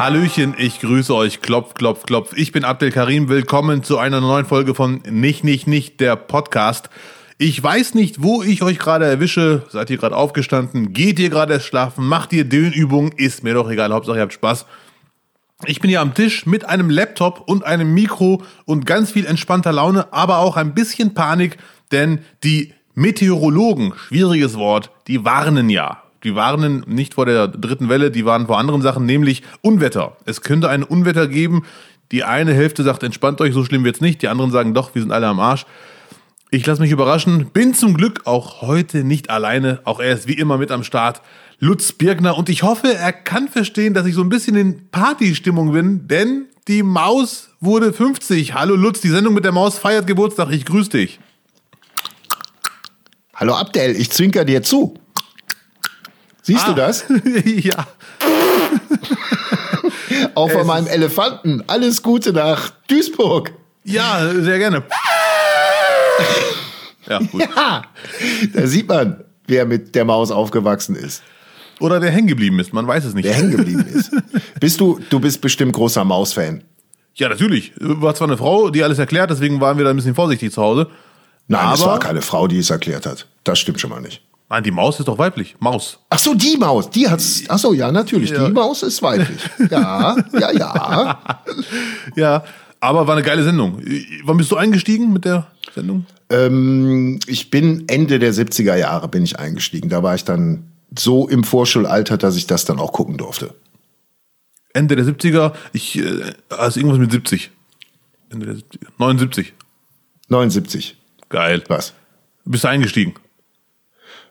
Hallöchen, ich grüße euch. Klopf, klopf, klopf. Ich bin Abdel Karim. Willkommen zu einer neuen Folge von Nicht, Nicht, Nicht, der Podcast. Ich weiß nicht, wo ich euch gerade erwische. Seid ihr gerade aufgestanden? Geht ihr gerade erst schlafen? Macht ihr Dönübungen? Ist mir doch egal. Hauptsache ihr habt Spaß. Ich bin hier am Tisch mit einem Laptop und einem Mikro und ganz viel entspannter Laune, aber auch ein bisschen Panik, denn die Meteorologen, schwieriges Wort, die warnen ja die warnen nicht vor der dritten Welle, die warnen vor anderen Sachen, nämlich Unwetter. Es könnte ein Unwetter geben. Die eine Hälfte sagt, entspannt euch, so schlimm wird's nicht. Die anderen sagen, doch, wir sind alle am Arsch. Ich lasse mich überraschen. Bin zum Glück auch heute nicht alleine. Auch er ist wie immer mit am Start. Lutz Birgner. Und ich hoffe, er kann verstehen, dass ich so ein bisschen in Partystimmung bin, denn die Maus wurde 50. Hallo Lutz, die Sendung mit der Maus feiert Geburtstag. Ich grüße dich. Hallo Abdel, ich zwinker dir zu. Siehst ah. du das? ja. Auch von meinem Elefanten. Alles Gute nach Duisburg. Ja, sehr gerne. ja, gut. ja, da sieht man, wer mit der Maus aufgewachsen ist. Oder der hängen geblieben ist, man weiß es nicht. Der hängen geblieben ist. bist du, du bist bestimmt großer Maus-Fan. Ja, natürlich. War zwar eine Frau, die alles erklärt, deswegen waren wir da ein bisschen vorsichtig zu Hause. Nein, Aber es war keine Frau, die es erklärt hat. Das stimmt schon mal nicht. Nein, die Maus ist doch weiblich. Maus. Ach so, die Maus, die hat's. Ach so, ja, natürlich. Ja. Die Maus ist weiblich. Ja, ja, ja. ja, aber war eine geile Sendung. Wann bist du eingestiegen mit der Sendung? Ähm, ich bin Ende der 70er Jahre bin ich eingestiegen. Da war ich dann so im Vorschulalter, dass ich das dann auch gucken durfte. Ende der 70er, ich, äh, also irgendwas mit 70. Ende der 70er. 79. 79. Geil. Was? Bist du eingestiegen?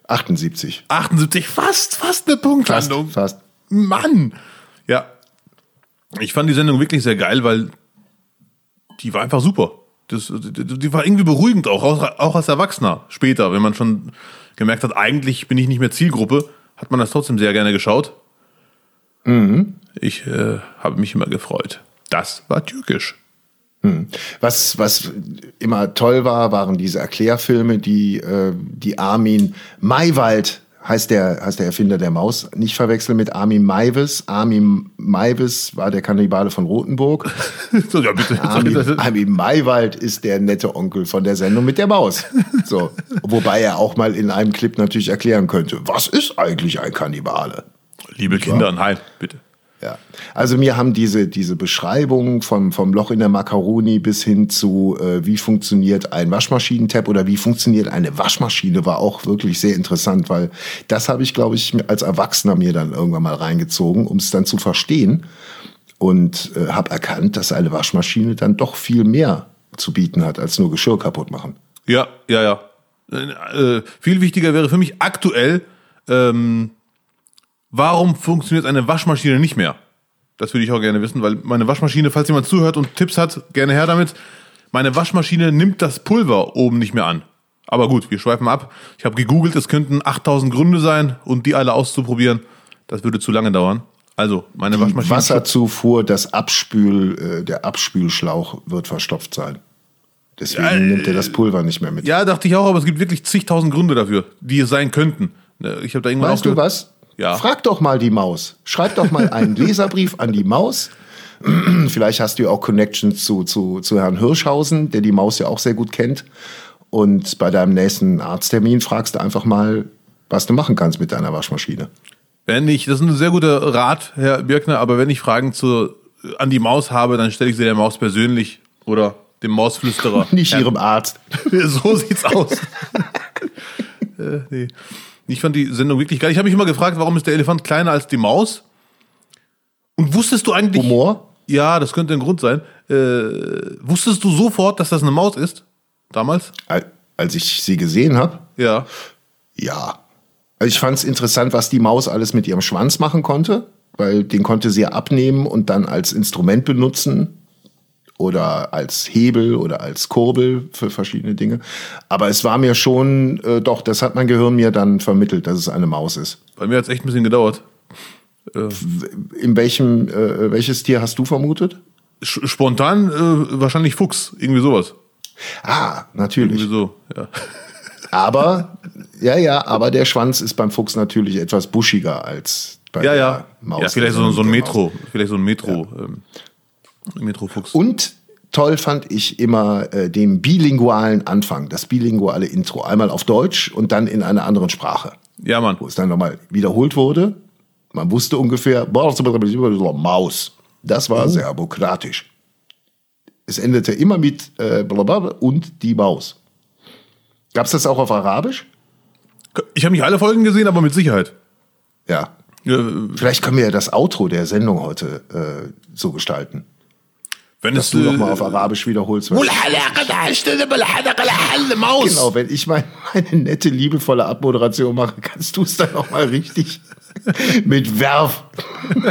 78. 78, fast, fast eine Punktlandung. Fast, fast. Mann! Ja. Ich fand die Sendung wirklich sehr geil, weil die war einfach super. Das, die war irgendwie beruhigend auch, auch als Erwachsener später, wenn man schon gemerkt hat, eigentlich bin ich nicht mehr Zielgruppe, hat man das trotzdem sehr gerne geschaut. Mhm. Ich äh, habe mich immer gefreut. Das war türkisch. Hm. Was, was immer toll war, waren diese Erklärfilme, die, äh, die Armin Maywald heißt der, heißt der Erfinder der Maus, nicht verwechseln mit Armin Maivis. Armin Maivis war der Kannibale von Rothenburg. so, ja, bitte. Armin, Armin Maywald ist der nette Onkel von der Sendung mit der Maus. So. Wobei er auch mal in einem Clip natürlich erklären könnte, was ist eigentlich ein Kannibale? Liebe Kinder, nein, bitte. Ja, also mir haben diese, diese Beschreibung vom, vom Loch in der Macaroni bis hin zu, äh, wie funktioniert ein Waschmaschinentab oder wie funktioniert eine Waschmaschine, war auch wirklich sehr interessant, weil das habe ich, glaube ich, als Erwachsener mir dann irgendwann mal reingezogen, um es dann zu verstehen und äh, habe erkannt, dass eine Waschmaschine dann doch viel mehr zu bieten hat, als nur Geschirr kaputt machen. Ja, ja, ja. Äh, viel wichtiger wäre für mich aktuell, ähm, warum funktioniert eine Waschmaschine nicht mehr? Das würde ich auch gerne wissen, weil meine Waschmaschine, falls jemand zuhört und Tipps hat, gerne her damit. Meine Waschmaschine nimmt das Pulver oben nicht mehr an. Aber gut, wir schweifen ab. Ich habe gegoogelt, es könnten 8000 Gründe sein und die alle auszuprobieren, das würde zu lange dauern. Also, meine die Waschmaschine. Wasserzufuhr, das Abspül, äh, der Abspülschlauch wird verstopft sein. Deswegen ja, nimmt er das Pulver nicht mehr mit. Ja, dachte ich auch, aber es gibt wirklich zigtausend Gründe dafür, die es sein könnten. Ich habe da irgendwann weißt du was? Ja. Frag doch mal die Maus. Schreib doch mal einen Leserbrief an die Maus. Vielleicht hast du auch Connections zu, zu, zu Herrn Hirschhausen, der die Maus ja auch sehr gut kennt. Und bei deinem nächsten Arzttermin fragst du einfach mal, was du machen kannst mit deiner Waschmaschine. Wenn ich, das ist ein sehr guter Rat, Herr Birkner, aber wenn ich Fragen zu, an die Maus habe, dann stelle ich sie der Maus persönlich oder dem Mausflüsterer. Nicht Herrn. ihrem Arzt. so sieht's aus. äh, nee. Ich fand die Sendung wirklich geil. Ich habe mich immer gefragt, warum ist der Elefant kleiner als die Maus? Und wusstest du eigentlich. Humor? Ja, das könnte ein Grund sein. Äh, wusstest du sofort, dass das eine Maus ist? Damals? Als ich sie gesehen habe? Ja. Ja. Also ich fand es interessant, was die Maus alles mit ihrem Schwanz machen konnte, weil den konnte sie abnehmen und dann als Instrument benutzen oder als Hebel oder als Kurbel für verschiedene Dinge. Aber es war mir schon, äh, doch, das hat mein Gehirn mir dann vermittelt, dass es eine Maus ist. Bei mir hat es echt ein bisschen gedauert. Äh. In welchem, äh, welches Tier hast du vermutet? Spontan äh, wahrscheinlich Fuchs, irgendwie sowas. Ah, natürlich. Irgendwie so, ja. Aber, ja, ja, aber der Schwanz ist beim Fuchs natürlich etwas buschiger als bei Ja, der ja. Maus. ja vielleicht so, so ein. Metro. Vielleicht so ein Metro. Ähm, Metro-Fuchs. Und toll fand ich immer äh, den bilingualen Anfang, das bilinguale Intro. Einmal auf Deutsch und dann in einer anderen Sprache. Ja, Mann. Wo es dann nochmal wiederholt wurde. Man wusste ungefähr, Maus. Das war serbokratisch. Es endete immer mit äh, und die Maus. Gab es das auch auf Arabisch? Ich habe nicht alle Folgen gesehen, aber mit Sicherheit. Ja. Äh, Vielleicht können wir ja das Outro der Sendung heute äh, so gestalten. Wenn Dass es du nochmal auf Arabisch wiederholst. Maus. Genau, wenn ich mein, meine nette, liebevolle Abmoderation mache, kannst du es dann noch mal richtig mit Werf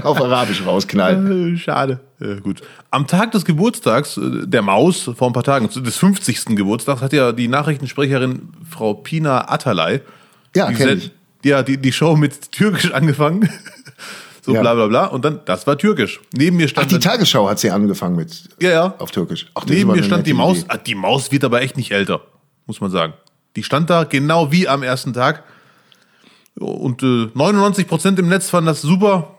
auf Arabisch rausknallen. Äh, Schade. Ja, gut. Am Tag des Geburtstags äh, der Maus, vor ein paar Tagen, des 50. Geburtstags, hat ja die Nachrichtensprecherin Frau Pina Atalay Ja, die, ich. ja, die, die Show mit Türkisch angefangen. So Ja. bla bla bla. Und dann, das war Türkisch. Neben mir Ach, stand. die dann- Tagesschau hat sie angefangen mit ja, ja. auf Türkisch. Ach, Neben mir stand die Maus. Idee. Ah, Die Maus wird aber echt nicht älter, muss man sagen. Die stand da genau wie am ersten Tag. Und äh, 99% im Netz fanden das super.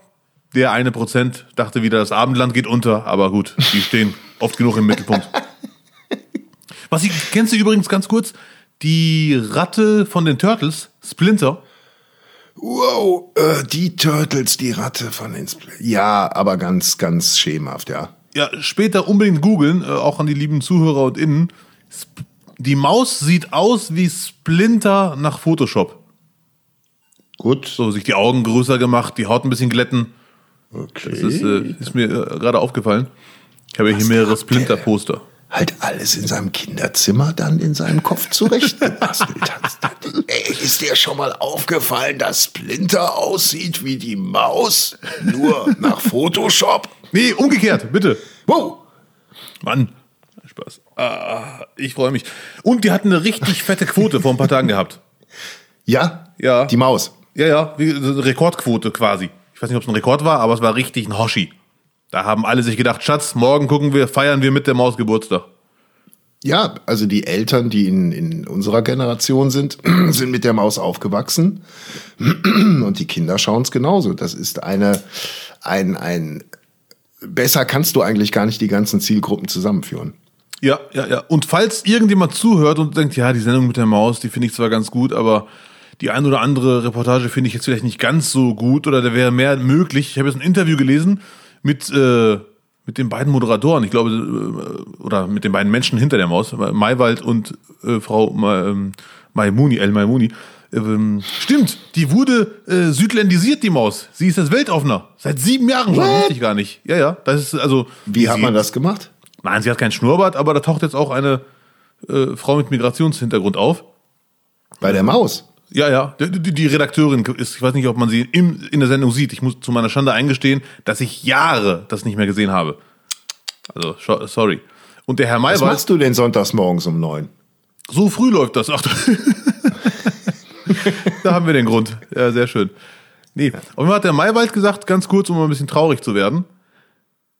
Der eine Prozent dachte wieder, das Abendland geht unter. Aber gut, die stehen oft genug im Mittelpunkt. Was ich, kennst du übrigens ganz kurz? Die Ratte von den Turtles, Splinter. Wow, äh, die Turtles, die Ratte von den Spl Ja, aber ganz, ganz schemenhaft, ja. Ja, später unbedingt googeln, äh, auch an die lieben Zuhörer und Innen. Sp die Maus sieht aus wie Splinter nach Photoshop. Gut. So, sich die Augen größer gemacht, die Haut ein bisschen glätten. Okay. Das ist, äh, ist mir äh, gerade aufgefallen. Ich habe hier mehrere Splinter-Poster. Halt alles in seinem Kinderzimmer dann in seinem Kopf zurechtgebastelt hat. Ey, ist dir schon mal aufgefallen, dass Splinter aussieht wie die Maus? Nur nach Photoshop? Nee, umgekehrt, bitte. Wow! Mann. Spaß. Ah, ich freue mich. Und die hatten eine richtig fette Quote vor ein paar Tagen gehabt. Ja? Ja. Die Maus. Ja, ja, wie, so eine Rekordquote quasi. Ich weiß nicht, ob es ein Rekord war, aber es war richtig ein Hoshi. Da haben alle sich gedacht, Schatz, morgen gucken wir, feiern wir mit der Maus Geburtstag. Ja, also die Eltern, die in, in unserer Generation sind, sind mit der Maus aufgewachsen. Und die Kinder schauen es genauso. Das ist eine, ein, ein, besser kannst du eigentlich gar nicht die ganzen Zielgruppen zusammenführen. Ja, ja, ja. Und falls irgendjemand zuhört und denkt, ja, die Sendung mit der Maus, die finde ich zwar ganz gut, aber die ein oder andere Reportage finde ich jetzt vielleicht nicht ganz so gut oder da wäre mehr möglich. Ich habe jetzt ein Interview gelesen mit, äh, mit den beiden Moderatoren, ich glaube, äh, oder mit den beiden Menschen hinter der Maus, Maywald und äh, Frau Ma, ähm, Maimuni, El Maimuni. Ähm, stimmt, die wurde äh, südländisiert, die Maus. Sie ist jetzt Weltoffener. Seit sieben Jahren schon, wusste ich gar nicht. Ja, ja, das ist also. Wie hat man das gemacht? Nein, sie hat keinen Schnurrbart, aber da taucht jetzt auch eine äh, Frau mit Migrationshintergrund auf. Bei der Maus. Ja, ja, die, die, Redakteurin ist, ich weiß nicht, ob man sie im, in der Sendung sieht. Ich muss zu meiner Schande eingestehen, dass ich Jahre das nicht mehr gesehen habe. Also, sorry. Und der Herr Was Maywald, machst du denn sonntags morgens um neun? so früh läuft das. Ach, da haben wir den Grund. Ja, sehr schön. Nee, jeden Fall hat der Maywald gesagt, ganz kurz, um mal ein bisschen traurig zu werden.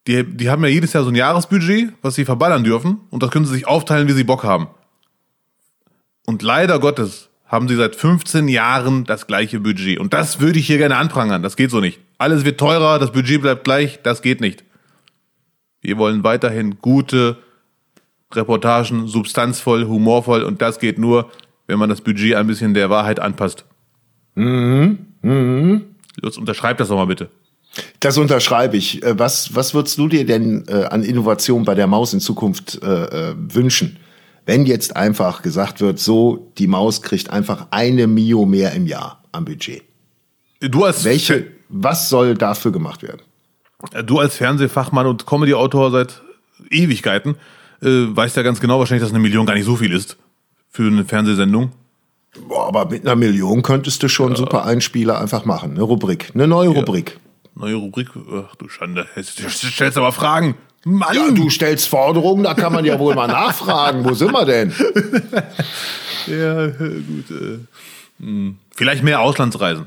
Die, die haben ja jedes Jahr so ein Jahresbudget, was sie verballern dürfen. Und das können sie sich aufteilen, wie sie Bock haben. Und leider Gottes haben sie seit 15 Jahren das gleiche Budget. Und das würde ich hier gerne anprangern. Das geht so nicht. Alles wird teurer, das Budget bleibt gleich. Das geht nicht. Wir wollen weiterhin gute Reportagen, substanzvoll, humorvoll. Und das geht nur, wenn man das Budget ein bisschen der Wahrheit anpasst. Mhm. Mhm. Lutz, unterschreib das doch mal bitte. Das unterschreibe ich. Äh, Was, was würdest du dir denn äh, an Innovation bei der Maus in Zukunft äh, äh, wünschen? Wenn jetzt einfach gesagt wird, so, die Maus kriegt einfach eine Mio mehr im Jahr am Budget. Du als, Welche, was soll dafür gemacht werden? du als Fernsehfachmann und Comedy-Autor seit Ewigkeiten äh, weißt ja ganz genau wahrscheinlich, dass eine Million gar nicht so viel ist für eine Fernsehsendung. Boah, aber mit einer Million könntest du schon super Einspieler einfach machen. Eine Rubrik, eine neue Rubrik. Neue Rubrik. Ach du Schande. Jetzt stellst aber Fragen. Mann! Ja, du stellst Forderungen, da kann man ja wohl mal nachfragen. Wo sind wir denn? Ja, gut. Äh, hm. Vielleicht mehr Auslandsreisen.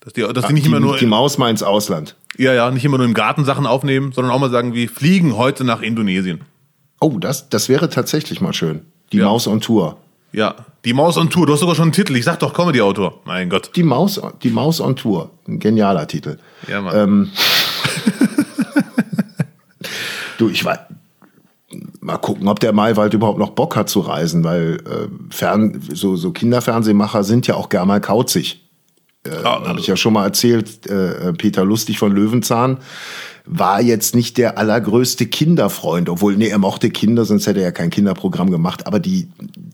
Dass die, dass die nicht die, immer nur, die Maus mal ins Ausland. ja, ja, nicht immer nur im Garten Sachen aufnehmen, sondern auch mal sagen, wir fliegen heute nach Indonesien. Oh, das, das wäre tatsächlich mal schön. Die Ja. Maus on Tour. Ja, Die Maus on Tour, du hast sogar schon einen Titel. Ich sag doch Comedy-Autor. Mein Gott. Die Maus, die Maus on Tour. Ein genialer Titel. Ja, Mann. Ähm, du, ich weiß. Mal gucken, ob der Maywald überhaupt noch Bock hat zu reisen, weil äh, Fern, so, so Kinderfernsehmacher sind ja auch gerne mal kauzig. Äh, Ah, Habe ich ja schon mal erzählt, äh, Peter Lustig von Löwenzahn war jetzt nicht der allergrößte Kinderfreund, obwohl, nee, er mochte Kinder, sonst hätte er ja kein Kinderprogramm gemacht, aber die,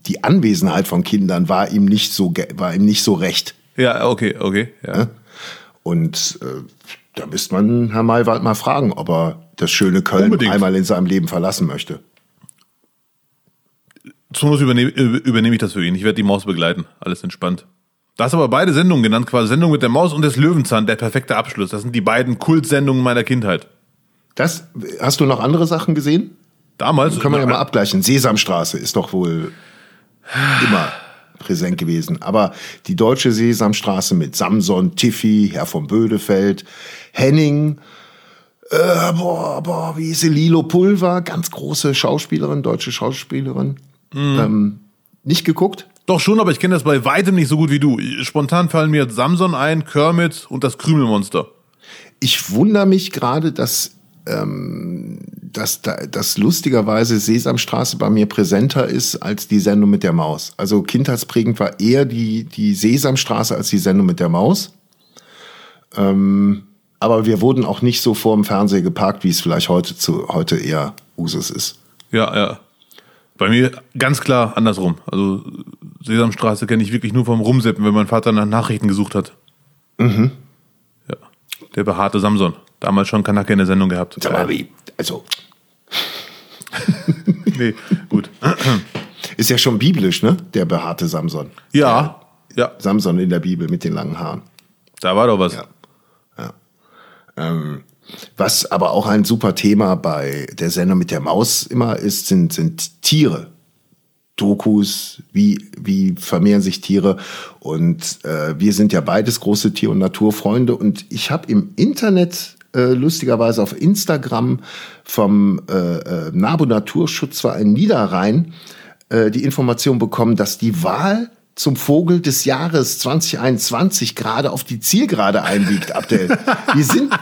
die Anwesenheit von Kindern war ihm nicht so, war ihm nicht so recht. Ja, okay, okay. Ja. Und äh, da müsste man Herr Maywald mal fragen, ob er das schöne Köln Unbedingt. einmal in seinem Leben verlassen möchte. Zum Schluss übernehme, übernehme ich das für ihn. Ich werde die Maus begleiten. Alles entspannt. Da hast aber beide Sendungen genannt, quasi Sendung mit der Maus und des Löwenzahn, der perfekte Abschluss. Das sind die beiden Kultsendungen meiner Kindheit. Das, hast du noch andere Sachen gesehen? Damals. Können wir ja mal abgleichen. Sesamstraße ist doch wohl immer präsent gewesen. Aber die deutsche Sesamstraße mit Samson, Tiffy, Herr von Bödefeld, Henning, äh, boah, boah, wie hieß sie? Lilo Pulver, ganz große Schauspielerin, deutsche Schauspielerin. Ähm, nicht geguckt? Doch schon, aber ich kenne das bei weitem nicht so gut wie du. Spontan fallen mir Samson ein, Kermit und das Krümelmonster. Ich wundere mich gerade, dass, ähm, dass, da, dass lustigerweise Sesamstraße bei mir präsenter ist als die Sendung mit der Maus. Also kindheitsprägend war eher die, die Sesamstraße als die Sendung mit der Maus. Ähm, aber wir wurden auch nicht so vor dem Fernseher geparkt, wie es vielleicht heute, zu, heute eher Usus ist. Ja, ja. Bei mir ganz klar andersrum. Also Sesamstraße kenne ich wirklich nur vom Rumseppen, wenn mein Vater nach Nachrichten gesucht hat. Mhm. Ja. Der behaarte Samson. Damals schon Kanake in der Sendung gehabt. Sag mal, wie, also, Nee, gut. ist ja schon biblisch, ne? Der behaarte Samson. Ja, ja, Samson in der Bibel mit den langen Haaren. da war doch was. Ja. Ähm, was aber auch ein super Thema bei der Sendung mit der Maus immer ist, sind, sind Tiere. Dokus, wie, wie vermehren sich Tiere. Und äh, wir sind ja beides große Tier- und Naturfreunde. Und ich habe im Internet, äh, lustigerweise auf Instagram, vom äh, äh, NABU Naturschutzverein Niederrhein äh, die Information bekommen, dass die Wahl zum Vogel des Jahres 2021 gerade auf die Zielgerade einbiegt, Abdel. Wir sind.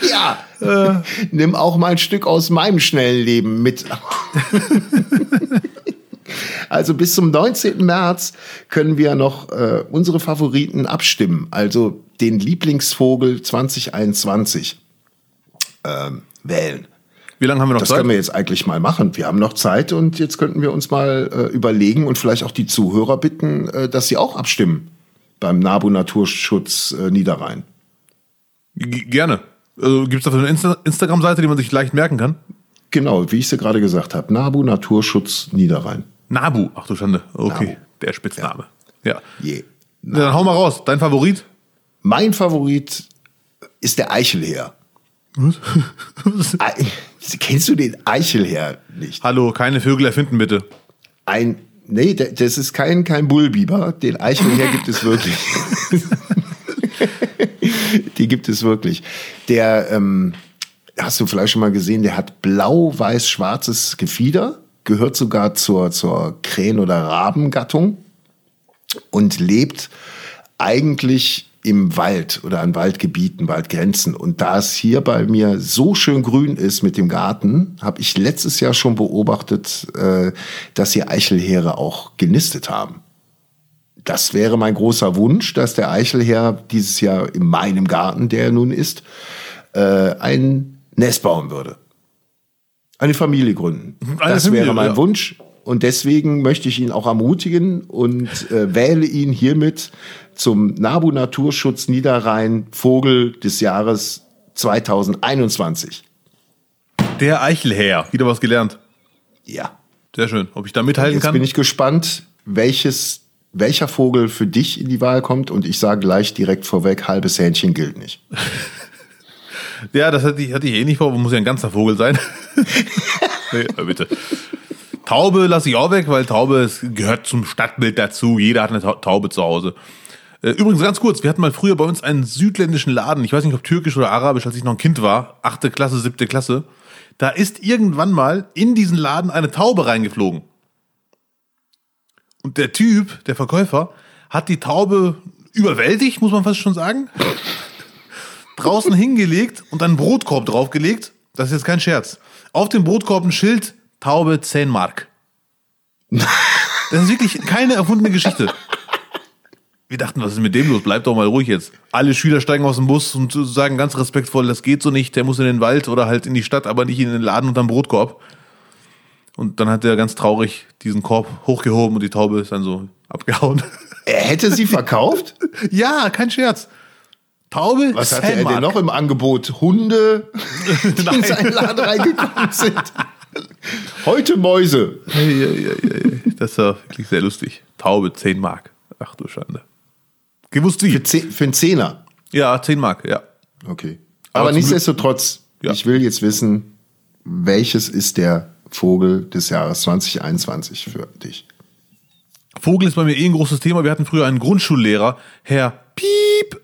ja. Nimm auch mal ein Stück aus meinem schnellen Leben mit. Also bis zum 19. März können wir noch äh, unsere Favoriten abstimmen. Also den Lieblingsvogel 2021 ähm, wählen. Wie lange haben wir noch Das Zeit? können wir jetzt eigentlich mal machen. Wir haben noch Zeit und jetzt könnten wir uns mal äh, überlegen und vielleicht auch die Zuhörer bitten, äh, dass sie auch abstimmen beim NABU Naturschutz äh, Niederrhein. G gerne. Also, Gibt es dafür eine Insta Instagram-Seite, die man sich leicht merken kann? Genau, wie ich es gerade gesagt habe. NABU Naturschutz Niederrhein. Nabu. Ach du Schande. Okay, Nabu. der Spitzname. Ja. Je. Na, Dann hau mal raus. Dein Favorit? Mein Favorit ist der Eichelherr. Ei- Kennst du den Eichelherr nicht? Hallo, keine Vögel erfinden bitte. Ein, nee, da- das ist kein, kein Bullbiber. Den Eichelherr gibt es wirklich. Die gibt es wirklich. Der, ähm, hast du vielleicht schon mal gesehen, der hat blau-weiß-schwarzes Gefieder, gehört sogar zur, zur Krähen- oder Rabengattung und lebt eigentlich im Wald oder an Waldgebieten, Waldgrenzen. Und da es hier bei mir so schön grün ist mit dem Garten, habe ich letztes Jahr schon beobachtet, äh, dass hier Eichelheere auch genistet haben. Das wäre mein großer Wunsch, dass der Eichelherr dieses Jahr in meinem Garten, der er nun ist, äh, ein Nest bauen würde. Eine Familie gründen. Eine das Familie, wäre mein ja. Wunsch. Und deswegen möchte ich ihn auch ermutigen und äh, wähle ihn hiermit zum NABU Naturschutz Niederrhein Vogel des Jahres 2021. Der Eichelherr. Wieder was gelernt. Ja. Sehr schön. Ob ich da mithalten Jetzt kann? bin ich gespannt, welches, welcher Vogel für dich in die Wahl kommt. Und ich sage gleich direkt vorweg, halbes Hähnchen gilt nicht. Ja, das hatte ich, hatte ich eh nicht vor, aber muss ja ein ganzer Vogel sein. nee, bitte. Taube lasse ich auch weg, weil Taube es gehört zum Stadtbild dazu. Jeder hat eine Ta- Taube zu Hause. Äh, Übrigens ganz kurz, wir hatten mal früher bei uns einen südländischen Laden, ich weiß nicht ob türkisch oder arabisch, als ich noch ein Kind war, achte Klasse, siebte Klasse. Da ist irgendwann mal in diesen Laden eine Taube reingeflogen. Und der Typ, der Verkäufer, hat die Taube überwältigt, muss man fast schon sagen, draußen hingelegt und einen Brotkorb draufgelegt. Das ist jetzt kein Scherz. Auf dem Brotkorb ein Schild, Taube 10 Mark. Das ist wirklich keine erfundene Geschichte. Wir dachten, was ist mit dem los? Bleib doch mal ruhig jetzt. Alle Schüler steigen aus dem Bus und sagen ganz respektvoll, das geht so nicht, der muss in den Wald oder halt in die Stadt, aber nicht in den Laden unterm Brotkorb. Und dann hat er ganz traurig diesen Korb hochgehoben und die Taube ist dann so abgehauen. Er hätte sie verkauft? ja, kein Scherz. Taube, Was hatte er denn noch im Angebot? Hunde, die in seinen Laden reingekommen sind. Heute Mäuse. Das war wirklich sehr lustig. Taube, 10 Mark. Ach du Schande. Gewusst wie? Für, zehn, für einen Zehner. Ja, 10 Mark, ja. Okay. Aber Aber, nichtsdestotrotz, Ja. ich will jetzt wissen, welches ist der Vogel des Jahres 2021 für dich? Vogel ist bei mir eh ein großes Thema. Wir hatten früher einen Grundschullehrer, Herr Piep.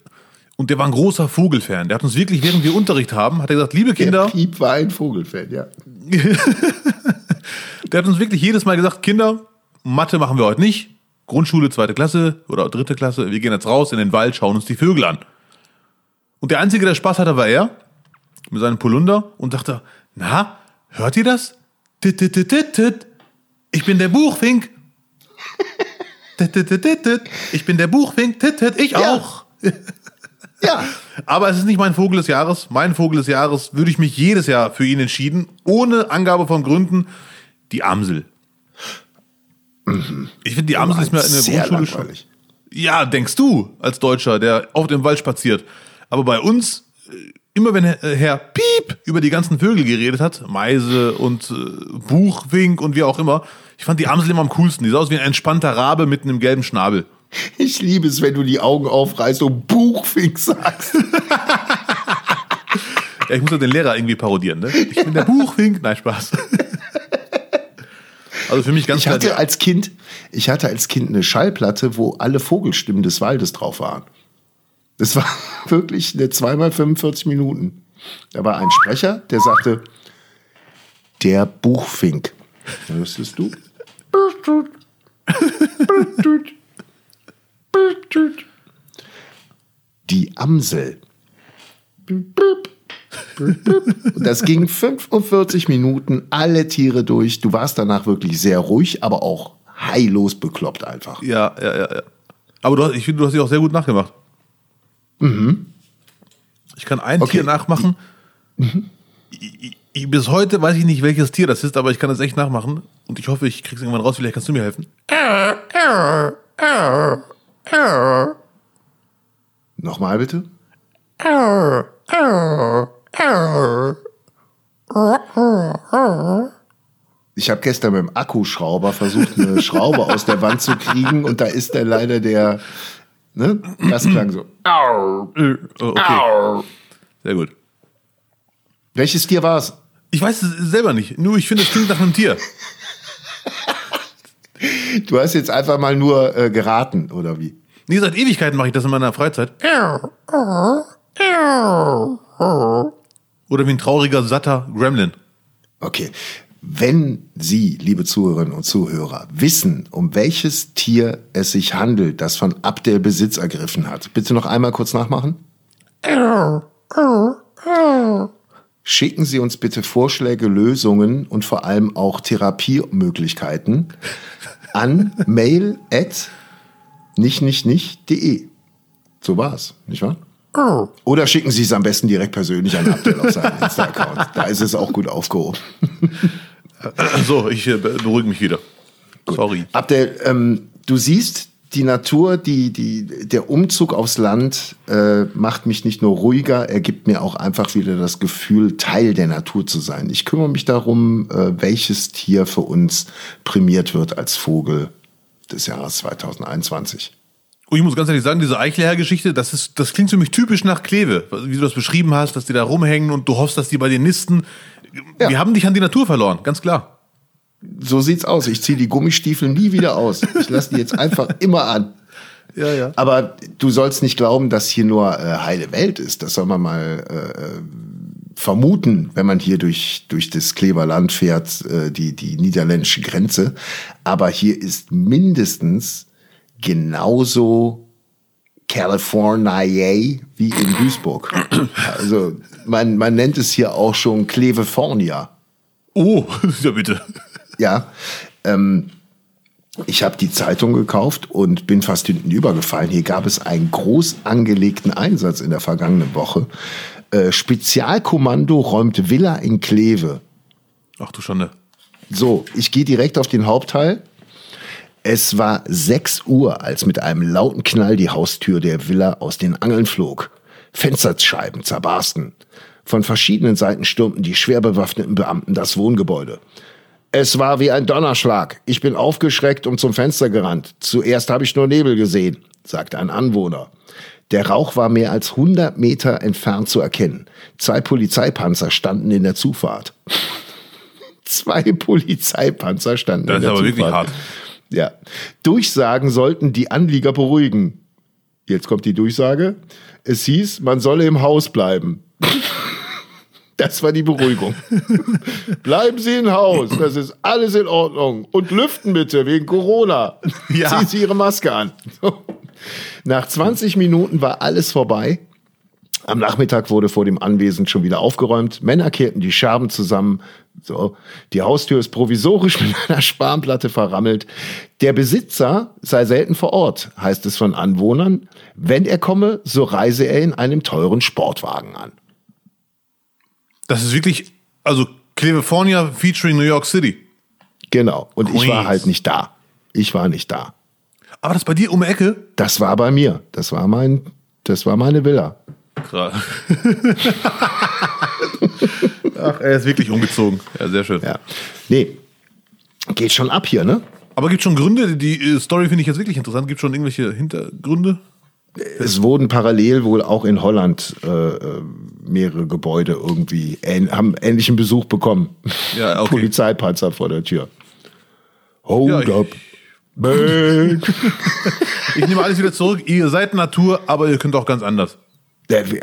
Und der war ein großer Vogelfan. Der hat uns wirklich, während wir Unterricht haben, hat er gesagt, liebe Kinder, Der Piep war ein Vogelfan, ja. der hat uns wirklich jedes Mal gesagt, Kinder, Mathe machen wir heute nicht. Grundschule, zweite Klasse oder dritte Klasse. Wir gehen jetzt raus in den Wald, schauen uns die Vögel an. Und der Einzige, der Spaß hatte, war er mit seinem Polunder und sagte, na, hört ihr das? Tit, tit, tit, tit, tit. Ich bin der Buchfink. Tit, tit, tit, tit, tit. Ich bin der Buchfink. Tit, tit. Ich Ja. auch. Ja, Aber es ist nicht mein Vogel des Jahres. Mein Vogel des Jahres würde ich mich jedes Jahr für ihn entschieden, ohne Angabe von Gründen, die Amsel. Ich finde, die Amsel ist mir in der sehr Grundschule schon. langweilig. Ja, denkst du, als Deutscher, der auf dem Wald spaziert. Aber bei uns, äh, immer wenn Herr- Piep über die ganzen Vögel geredet hat, Meise und äh, Buchwink und wie auch immer, ich fand die Amsel immer am coolsten. Die sah aus wie ein entspannter Rabe mit einem gelben Schnabel. Ich liebe es, wenn du die Augen aufreißt und Buchfink sagst. Ja, ich muss ja den Lehrer irgendwie parodieren, ne? Ich bin der Buchwink. Nein, Spaß. Also für mich ganz Ich hatte als Kind, ich hatte als Kind eine Schallplatte, wo alle Vogelstimmen des Waldes drauf waren. Das war wirklich eine zweimal 45 Minuten. Da war ein Sprecher, der sagte, der Buchfink. Hörstest du? Die Amsel. Und das ging 45 Minuten, alle Tiere durch. Du warst danach wirklich sehr ruhig, aber auch heillos bekloppt einfach. Ja, ja, ja, ja. Aber du hast, ich finde, du hast sie auch sehr gut nachgemacht. Ich kann ein Okay. Tier nachmachen. Ich, ich, bis heute weiß ich nicht, welches Tier das ist, aber ich kann es echt nachmachen. Und ich hoffe, ich krieg's irgendwann raus. Vielleicht kannst du mir helfen. Nochmal bitte. Ich habe gestern mit dem Akkuschrauber versucht, eine Schraube aus der Wand zu kriegen und da ist dann leider der, ne, das klang so. Äh, oh, okay. Sehr gut. Welches Tier war es? Ich weiß es selber nicht. Nur ich finde, es klingt nach einem Tier. Du hast jetzt einfach mal nur äh, geraten, oder wie? Nee, seit Ewigkeiten mache ich das in meiner Freizeit. Oder wie ein trauriger, satter Gremlin. Okay. Wenn Sie, liebe Zuhörerinnen und Zuhörer, wissen, um welches Tier es sich handelt, das von Abdel Besitz ergriffen hat, bitte noch einmal kurz nachmachen. Schicken Sie uns bitte Vorschläge, Lösungen und vor allem auch Therapiemöglichkeiten an mail at nicht nicht nicht.de. So war's, nicht wahr? Oder schicken Sie es am besten direkt persönlich an Abdel auf seinen Insta-Account. Da ist es auch gut aufgehoben. So, ich äh, beruhige mich wieder. Sorry. Abdel, ähm, du siehst, die Natur, die, die, der Umzug aufs Land äh, macht mich nicht nur ruhiger, er gibt mir auch einfach wieder das Gefühl, Teil der Natur zu sein. Ich kümmere mich darum, äh, welches Tier für uns prämiert wird als Vogel des Jahres 2021. Und ich muss ganz ehrlich sagen, diese Eichleher-Geschichte, das, ist, das klingt für mich typisch nach Kleve. Wie du das beschrieben hast, dass die da rumhängen und du hoffst, dass die bei dir nisten. Ja. Wir haben dich an die Natur verloren, ganz klar. So sieht's aus. Ich ziehe die Gummistiefel nie wieder aus. Ich lasse die jetzt einfach immer an. Ja, ja. Aber du sollst nicht glauben, dass hier nur äh, heile Welt ist. Das soll man mal äh, vermuten, wenn man hier durch, durch das Kleberland fährt, äh, die, die niederländische Grenze. Aber hier ist mindestens genauso California wie in Duisburg. Also man, man nennt es hier auch schon Clevefornia. Oh, ja bitte. Ja, ähm, ich habe die Zeitung gekauft und bin fast hinten übergefallen. Hier gab es einen groß angelegten Einsatz in der vergangenen Woche. Äh, Spezialkommando räumt Villa in Kleve. Ach du Schande. So, ich gehe direkt auf den Hauptteil. Es war 6 Uhr, als mit einem lauten Knall die Haustür der Villa aus den Angeln flog. Fensterscheiben zerbarsten. Von verschiedenen Seiten stürmten die schwer bewaffneten Beamten das Wohngebäude. Es war wie ein Donnerschlag. Ich bin aufgeschreckt und zum Fenster gerannt. Zuerst habe ich nur Nebel gesehen, sagte ein Anwohner. Der Rauch war mehr als 100 Meter entfernt zu erkennen. Zwei Polizeipanzer standen in der Zufahrt. Zwei Polizeipanzer standen Das in ist der aber Zufahrt. wirklich hart. Ja. Durchsagen sollten die Anlieger beruhigen. Jetzt kommt die Durchsage. Es hieß, man solle im Haus bleiben. Das war die Beruhigung. Bleiben Sie im Haus, das ist alles in Ordnung. Und lüften bitte wegen Corona. Ja. Ziehen Sie Ihre Maske an. Nach 20 Minuten war alles vorbei. Am Nachmittag wurde vor dem Anwesen schon wieder aufgeräumt. Männer kehrten die Scherben zusammen. So, die Haustür ist provisorisch mit einer Spanplatte verrammelt. Der Besitzer sei selten vor Ort, heißt es von Anwohnern. Wenn er komme, so reise er in einem teuren Sportwagen an. Das ist wirklich, also California featuring New York City. Genau. Und ich war Queens. halt nicht da. Ich war nicht da. Aber das bei dir um die Ecke? Das war bei mir. Das war mein, das war meine Villa. Krass. Ach, er ist wirklich umgezogen. Ja, sehr schön. Ja. Nee. Geht schon ab hier, ne? Aber gibt schon Gründe? Die äh, Story finde ich jetzt wirklich interessant. Gibt schon irgendwelche Hintergründe? Es wurden parallel wohl auch in Holland äh, äh, mehrere Gebäude irgendwie ähn, haben ähnlichen Besuch bekommen. Ja, okay. Polizeipanzer vor der Tür. Hold Ja, ich- up. Man. Ich nehme alles wieder zurück. Ihr seid Natur, aber ihr könnt auch ganz anders.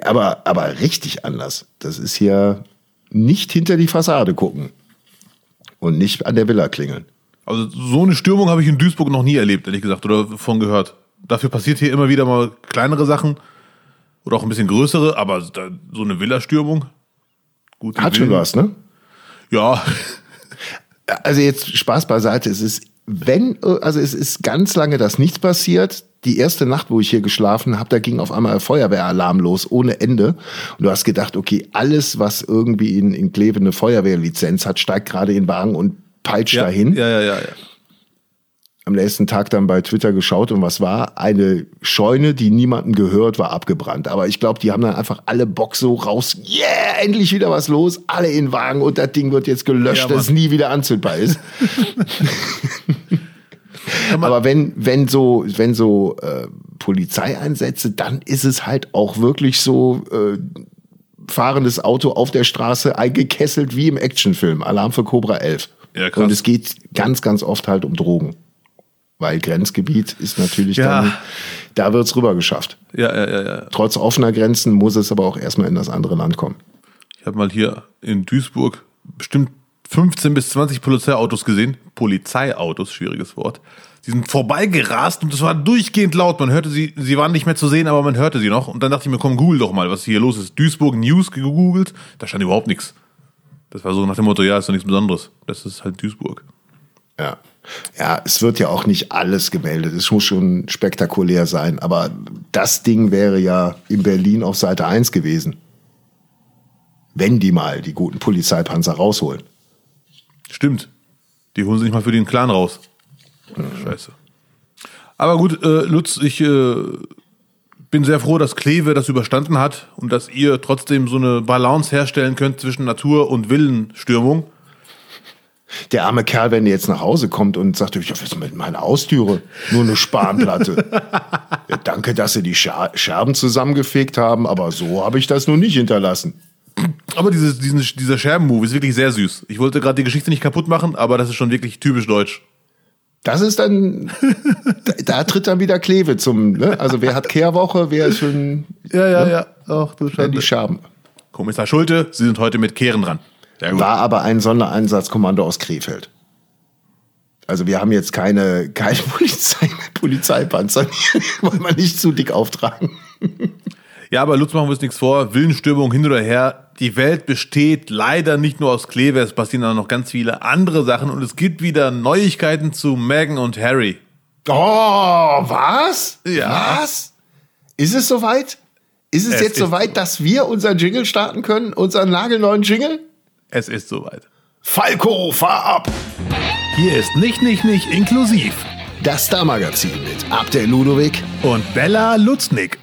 Aber, aber richtig anders. Das ist hier nicht hinter die Fassade gucken. Und nicht an der Villa klingeln. Also so eine Stürmung habe ich in Duisburg noch nie erlebt, ehrlich gesagt, oder von gehört. Dafür passiert hier immer wieder mal kleinere Sachen oder auch ein bisschen größere, aber so eine Villa-Stürmung. Hat schon was, ne? Ja, Also jetzt Spaß beiseite. Es ist, wenn, also es ist ganz lange, dass nichts passiert. Die erste Nacht, wo ich hier geschlafen habe, da ging auf einmal ein Feuerwehralarm los, ohne Ende. Und du hast gedacht, okay, alles, was irgendwie in, in Kleve eine Feuerwehrlizenz hat, steigt gerade in den Wagen und peitscht ja, dahin. ja, ja, ja, ja. Am nächsten Tag dann bei Twitter geschaut und was war? Eine Scheune, die niemandem gehört, war abgebrannt. Aber ich glaube, die haben dann einfach alle Bock so raus. Yeah, endlich wieder was los. Alle in den Wagen und das Ding wird jetzt gelöscht, Ja, dass es nie wieder anzündbar ist. Aber wenn, wenn so, wenn so äh, Polizeieinsätze, dann ist es halt auch wirklich so äh, fahrendes Auto auf der Straße eingekesselt wie im Actionfilm. Alarm für Cobra 11. Ja, krass. Und es geht ganz, ganz oft halt um Drogen. Weil Grenzgebiet ist natürlich Ja. dann, da wird's rüber geschafft. Ja, ja, ja, ja. Trotz offener Grenzen muss es aber auch erstmal in das andere Land kommen. Ich habe mal hier in Duisburg bestimmt 15 bis 20 Polizeiautos gesehen. Polizeiautos, schwieriges Wort. Die sind vorbeigerast und es war durchgehend laut. Man hörte sie, sie waren nicht mehr zu sehen, aber man hörte sie noch. Und dann dachte ich mir, komm, google doch mal, was hier los ist. Duisburg News gegoogelt, da stand überhaupt nichts. Das war so nach dem Motto, ja, ist doch nichts Besonderes. Das ist halt Duisburg. Ja. Ja, es wird ja auch nicht alles gemeldet. Es muss schon spektakulär sein. Aber das Ding wäre ja in Berlin auf Seite 1 gewesen. Wenn die mal die guten Polizeipanzer rausholen. Stimmt. Die holen sie nicht mal für den Clan raus. Scheiße. Aber gut, äh, Lutz, ich äh, bin sehr froh, dass Kleve das überstanden hat und dass ihr trotzdem so eine Balance herstellen könnt zwischen Natur und Villenstürmung. Der arme Kerl, wenn der jetzt nach Hause kommt und sagt, ich ist mit meiner Haustüre? Nur eine Spanplatte. ja, danke, dass Sie die Scher Scherben zusammengefegt haben, aber so habe ich das nun nicht hinterlassen. Aber dieses, diesen, dieser Scherben-Move ist wirklich sehr süß. Ich wollte gerade die Geschichte nicht kaputt machen, aber das ist schon wirklich typisch deutsch. Das ist dann, da, da tritt dann wieder Kleve zum, ne? Also wer hat Kehrwoche, wer ist schon Ja, ja, ja. Ach du werden die Scherben. Kommissar Schulte, Sie sind heute mit Kehren dran. War aber ein Sondereinsatzkommando aus Krefeld. Also wir haben jetzt keine, keine Polizei, Polizeipanzer, wollen wir nicht zu dick auftragen. Ja, aber Lutz, machen wir uns nichts vor. Willenstörung hin oder her. Die Welt besteht leider nicht nur aus Kleve, es passieren auch noch ganz viele andere Sachen und es gibt wieder Neuigkeiten zu Meghan und Harry. Oh, was? Ja. Was? Ist es soweit? Ist es, Es jetzt ist soweit, dass wir unseren Jingle starten können? Unseren nagelneuen Jingle? Es ist soweit. Falco, fahr ab! Hier ist nicht, nicht, nicht inklusiv. Das Star-Magazin mit Abdel Ludovic. Und Bella Lutznick.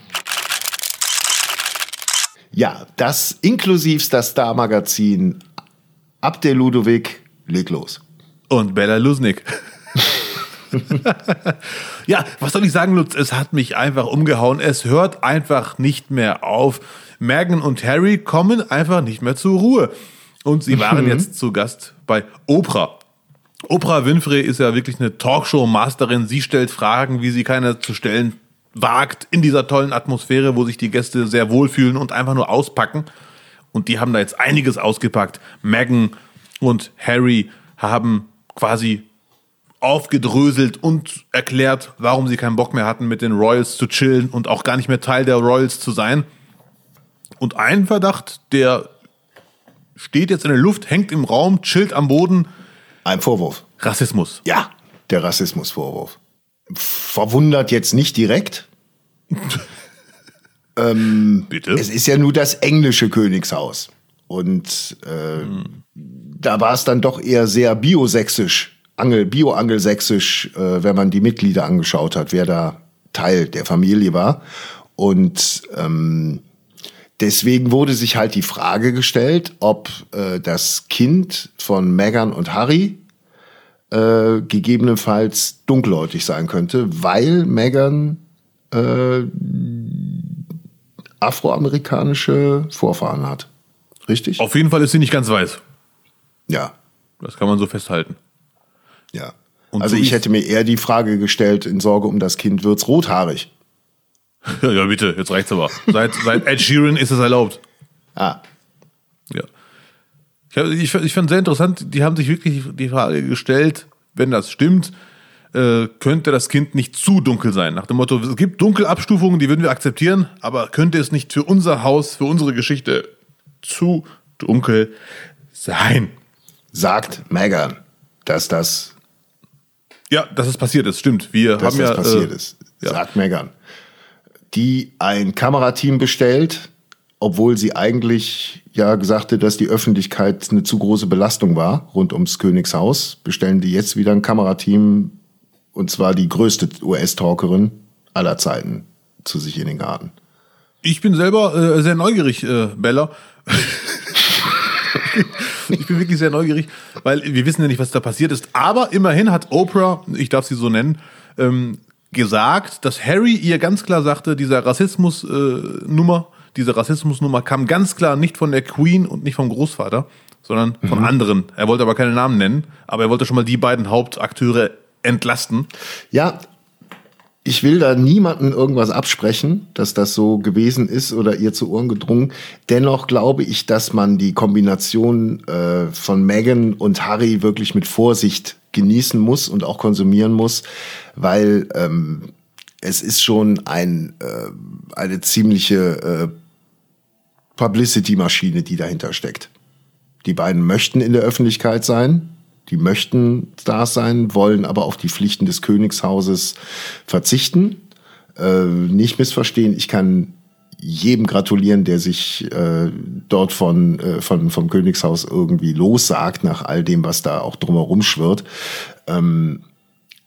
Ja, das inklusiv das Star-Magazin Abdel Ludovic, leg los. Und Bella Lusnick. ja, was soll ich sagen, Lutz? Es hat mich einfach umgehauen. Es hört einfach nicht mehr auf. Meghan und Harry kommen einfach nicht mehr zur Ruhe. Und sie waren jetzt zu Gast bei Oprah. Oprah Winfrey ist ja wirklich eine Talkshow-Masterin. Sie stellt Fragen, wie sie keine zu stellen wagt, in dieser tollen Atmosphäre, wo sich die Gäste sehr wohlfühlen und einfach nur auspacken. Und die haben da jetzt einiges ausgepackt. Meghan und Harry haben quasi aufgedröselt und erklärt, warum sie keinen Bock mehr hatten, mit den Royals zu chillen und auch gar nicht mehr Teil der Royals zu sein. Und ein Verdacht, der steht jetzt in der Luft, hängt im Raum, chillt am Boden. Ein Vorwurf. Rassismus. Ja, der Rassismusvorwurf. Verwundert jetzt nicht direkt. Bitte? Es ist ja nur das englische Königshaus. Und äh, da war es dann doch eher sehr biosächsisch, Angel, bio-angelsächsisch, äh, wenn man die Mitglieder angeschaut hat, wer da Teil der Familie war. Und ähm, deswegen wurde sich halt die Frage gestellt, ob äh, das Kind von Meghan und Harry äh, gegebenenfalls dunkelhäutig sein könnte, weil Meghan äh, afroamerikanische Vorfahren hat. Richtig? Auf jeden Fall ist sie nicht ganz weiß. Ja, Das kann man so festhalten. ja. Und also so ich hätte mir eher die Frage gestellt, in Sorge um das Kind wird's rothaarig. Ja, ja bitte, jetzt reicht's aber. Seit, seit Ed Sheeran ist es erlaubt. Ah. Ich, ich, fand- sehr interessant, die haben sich wirklich die Frage gestellt, wenn das stimmt, äh, könnte das Kind nicht zu dunkel sein? Nach dem Motto, es gibt Dunkelabstufungen, die würden wir akzeptieren, aber könnte es nicht für unser Haus, für unsere Geschichte zu dunkel sein? sagt Meghan, dass das, Ja, dass es passiert ist, stimmt. Wir dass haben das ja, passiert äh, ist. ja. Sagt Meghan. Die ein Kamerateam bestellt, obwohl sie eigentlich ja gesagt hat, dass die Öffentlichkeit eine zu große Belastung war rund ums Königshaus, bestellen die jetzt wieder ein Kamerateam und zwar die größte US-Talkerin aller Zeiten zu sich in den Garten. Ich bin selber äh, sehr neugierig, äh, Bella. ich bin wirklich sehr neugierig, weil wir wissen ja nicht, was da passiert ist. Aber immerhin hat Oprah, ich darf sie so nennen, ähm, gesagt, dass Harry ihr ganz klar sagte, dieser Rassismus-Nummer, diese Rassismusnummer kam ganz klar nicht von der Queen und nicht vom Großvater, sondern von anderen. Er wollte aber keine Namen nennen, aber er wollte schon mal die beiden Hauptakteure entlasten. Ja, ich will da niemanden irgendwas absprechen, dass das so gewesen ist oder ihr zu Ohren gedrungen. Dennoch glaube ich, dass man die Kombination äh, von Meghan und Harry wirklich mit Vorsicht genießen muss und auch konsumieren muss, weil ähm, es ist schon ein, äh, eine ziemliche äh, Publicity-Maschine, die dahinter steckt. Die beiden möchten in der Öffentlichkeit sein, die möchten Stars sein, wollen aber auf die Pflichten des Königshauses verzichten. Äh, nicht missverstehen, ich kann jedem gratulieren, der sich äh, dort von, äh, von, vom Königshaus irgendwie lossagt, nach all dem, was da auch drumherum schwirrt. Ähm,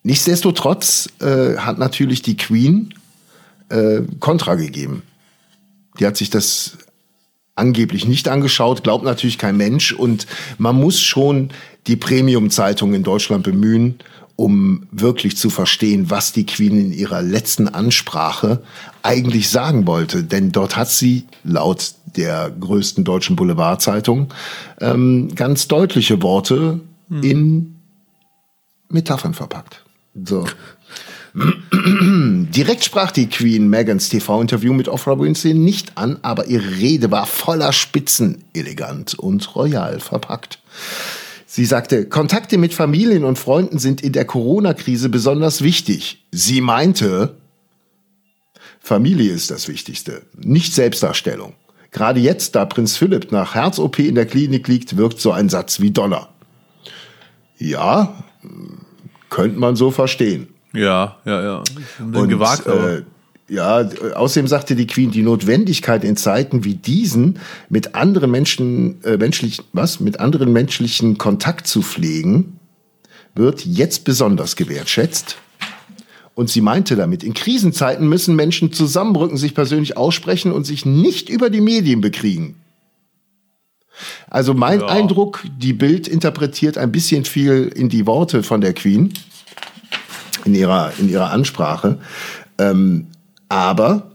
nichtsdestotrotz äh, hat natürlich die Queen äh, Kontra gegeben. Die hat sich das angeblich nicht angeschaut, glaubt natürlich kein Mensch. Und man muss schon die Premium-Zeitung in Deutschland bemühen, um wirklich zu verstehen, was die Queen in ihrer letzten Ansprache eigentlich sagen wollte. Denn dort hat sie laut der größten deutschen Boulevardzeitung ähm, ganz deutliche Worte in Metaphern verpackt. So. Direkt sprach die Queen Megans TV-Interview mit Oprah Winfrey nicht an, aber ihre Rede war voller Spitzen, elegant und royal verpackt. Sie sagte, Kontakte mit Familien und Freunden sind in der Corona-Krise besonders wichtig. Sie meinte, Familie ist das Wichtigste, nicht Selbstdarstellung. Gerade jetzt, da Prinz Philipp nach Herz-OP in der Klinik liegt, wirkt so ein Satz wie Donner. Ja, könnte man so verstehen. Ja, ja, ja. Und, gewagt, äh, ja, außerdem sagte die Queen, die Notwendigkeit in Zeiten wie diesen mit anderen Menschen, äh, menschlich, was, mit anderen menschlichen Kontakt zu pflegen, wird jetzt besonders gewertschätzt. Und sie meinte damit, in Krisenzeiten müssen Menschen zusammenrücken, sich persönlich aussprechen und sich nicht über die Medien bekriegen. Also mein ja. Eindruck, die Bild interpretiert ein bisschen viel in die Worte von der Queen in ihrer, in ihrer Ansprache. Ähm, aber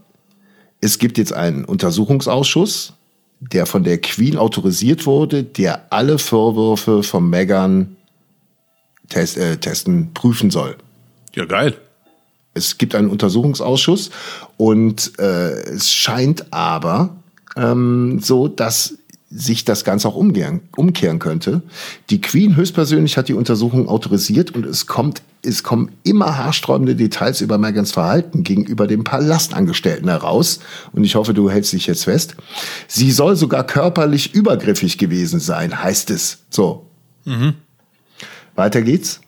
es gibt jetzt einen Untersuchungsausschuss, der von der Queen autorisiert wurde, der alle Vorwürfe von Meghan test, äh, testen, prüfen soll. Ja, geil. Es gibt einen Untersuchungsausschuss und äh, es scheint aber ähm, so, dass sich das Ganze auch umkehren, umkehren könnte. Die Queen höchstpersönlich hat die Untersuchung autorisiert und es kommt, es kommen immer haarsträubende Details über Megans Verhalten gegenüber dem Palastangestellten heraus. Und ich hoffe, du hältst dich jetzt fest. Sie soll sogar körperlich übergriffig gewesen sein, heißt es. So. Mhm. Weiter geht's.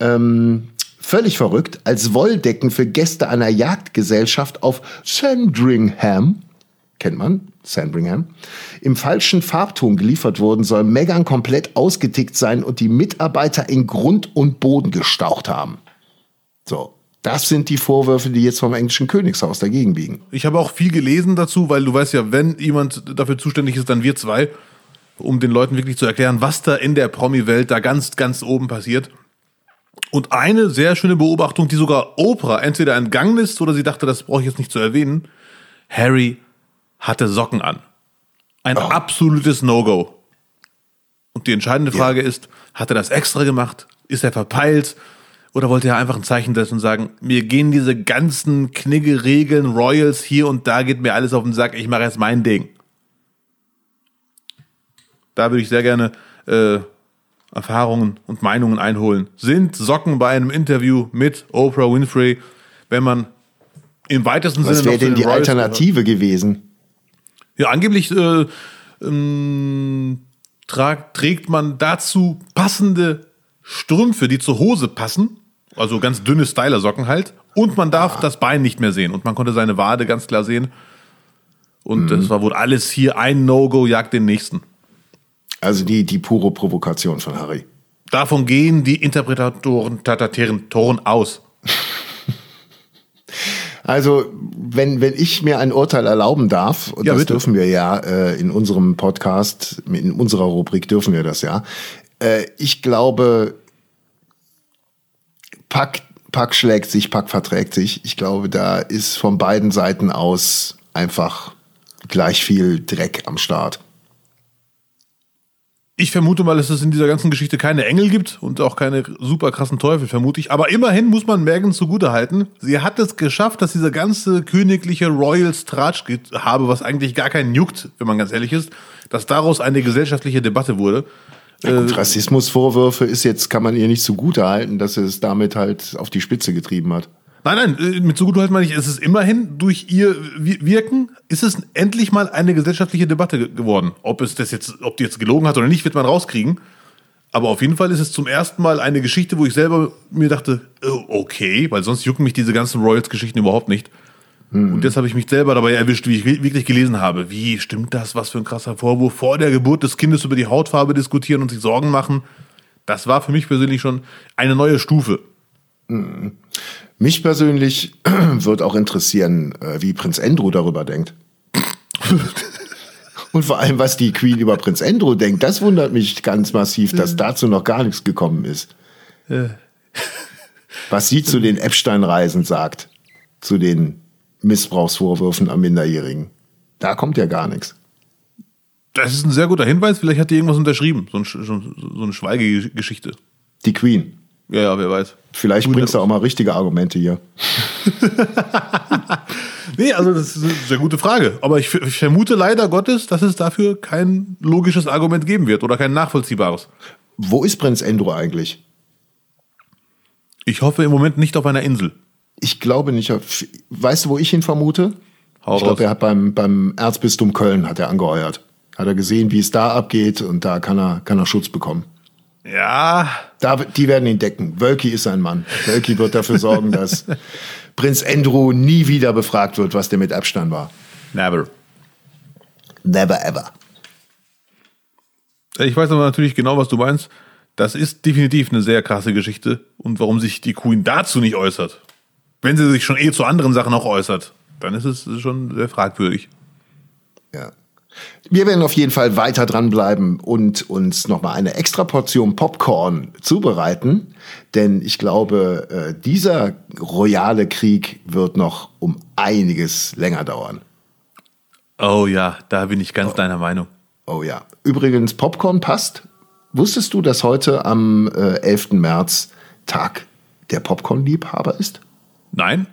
Ähm, völlig verrückt, als Wolldecken für Gäste einer Jagdgesellschaft auf Sandringham kennt man, Sandringham, im falschen Farbton geliefert wurden, soll Megan komplett ausgetickt sein und die Mitarbeiter in Grund und Boden gestaucht haben. So. Das sind die Vorwürfe, die jetzt vom englischen Königshaus dagegen biegen. Ich habe auch viel gelesen dazu, weil du weißt ja, wenn jemand dafür zuständig ist, dann wir zwei, um den Leuten wirklich zu erklären, was da in der Promi-Welt da ganz, ganz oben passiert. Und eine sehr schöne Beobachtung, die sogar Oprah entweder entgangen ist oder sie dachte, das brauche ich jetzt nicht zu erwähnen. Harry hatte Socken an. Ein oh. absolutes No-Go. Und die entscheidende Frage ja. ist, hat er das extra gemacht? Ist er verpeilt? Oder wollte er einfach ein Zeichen setzen und sagen, mir gehen diese ganzen Knigge-Regeln, Royals hier und da geht mir alles auf den Sack, ich mache jetzt mein Ding. Da würde ich sehr gerne äh, Erfahrungen und Meinungen einholen. Sind Socken bei einem Interview mit Oprah Winfrey, wenn man im weitesten Was Sinne. Was wäre denn die Royals Alternative gewesen? Ja, angeblich äh, ähm, trag, trägt man dazu passende Strümpfe, die zur Hose passen. Also ganz dünne Styler-Socken halt. Und man darf ah. das Bein nicht mehr sehen. Und man konnte seine Wade ganz klar sehen. Und mhm. das war wohl alles hier ein No-Go, jagt den nächsten. Also die, die pure Provokation von Harry. Davon gehen die Interpretatoren, Tatatoren aus. Also, wenn, wenn ich mir ein Urteil erlauben darf, und ja, das bitte. dürfen wir ja äh, in unserem Podcast, in unserer Rubrik dürfen wir das ja. Äh, ich glaube, Pack, Pack schlägt sich, Pack verträgt sich. Ich glaube, da ist von beiden Seiten aus einfach gleich viel Dreck am Start. Ich vermute mal, dass es in dieser ganzen Geschichte keine Engel gibt und auch keine super krassen Teufel, vermute ich. Aber immerhin muss man Megan zugute halten. Sie hat es geschafft, dass dieser ganze königliche Royals Tratsch habe, was eigentlich gar keinen juckt, wenn man ganz ehrlich ist, dass daraus eine gesellschaftliche Debatte wurde. Ja, gut, äh, Rassismusvorwürfe ist jetzt, kann man ihr nicht zugute halten, dass sie es damit halt auf die Spitze getrieben hat. Nein, nein, äh, mit so gut halt meine ich, es ist immerhin durch ihr Wirken, ist es endlich mal eine gesellschaftliche Debatte geworden. Ob es das jetzt, ob die jetzt gelogen hat oder nicht, wird man rauskriegen. Aber auf jeden Fall ist es zum ersten Mal eine Geschichte, wo ich selber mir dachte, oh, okay, weil sonst jucken mich diese ganzen Royals-Geschichten überhaupt nicht. Mhm. Und jetzt habe ich mich selber dabei erwischt, wie ich wirklich gelesen habe. Wie stimmt das? Was für ein krasser Vorwurf. Vor der Geburt des Kindes über die Hautfarbe diskutieren und sich Sorgen machen. Das war für mich persönlich schon eine neue Stufe. Mich persönlich wird auch interessieren, äh, wie Prinz Andrew darüber denkt. Und vor allem, was die Queen über Prinz Andrew denkt, das wundert mich ganz massiv, dass dazu noch gar nichts gekommen ist. Was sie zu den Epstein-Reisen sagt, zu den Missbrauchsvorwürfen am Minderjährigen. Da kommt ja gar nichts. Das ist ein sehr guter Hinweis. Vielleicht hat die irgendwas unterschrieben. So, ein, so eine Schweigegeschichte. Die Queen. Ja, ja, wer weiß. Vielleicht bringst du auch mal richtige Argumente hier. nee, also das ist eine sehr gute Frage. Aber ich, ich, vermute leider Gottes, dass es dafür kein logisches Argument geben wird oder kein nachvollziehbares. Wo ist Prinz Endro eigentlich? Ich hoffe im Moment nicht auf einer Insel. Ich glaube nicht. Weißt du, wo ich ihn vermute? Hau ich glaube, er hat beim, beim Erzbistum Köln hat er angeheuert. Hat er gesehen, wie es da abgeht und da kann er, kann er Schutz bekommen. Ja. Da, die werden ihn decken. Wölki ist ein Mann. Wölki wird dafür sorgen, dass Prinz Andrew nie wieder befragt wird, was der mit Abstand war. Never. Never ever. Ich weiß aber natürlich genau, was du meinst. Das ist definitiv eine sehr krasse Geschichte und warum sich die Queen dazu nicht äußert. Wenn sie sich schon eh zu anderen Sachen auch äußert, dann ist es schon sehr fragwürdig. Ja. Wir werden auf jeden Fall weiter dranbleiben und uns nochmal eine extra Portion Popcorn zubereiten, denn ich glaube, äh, dieser royale Krieg wird noch um einiges länger dauern. Oh ja, da bin ich ganz oh. deiner Meinung. Oh ja. Übrigens, Popcorn passt. Wusstest du, dass heute am äh, 11. März Tag der Popcorn-Liebhaber ist? Nein.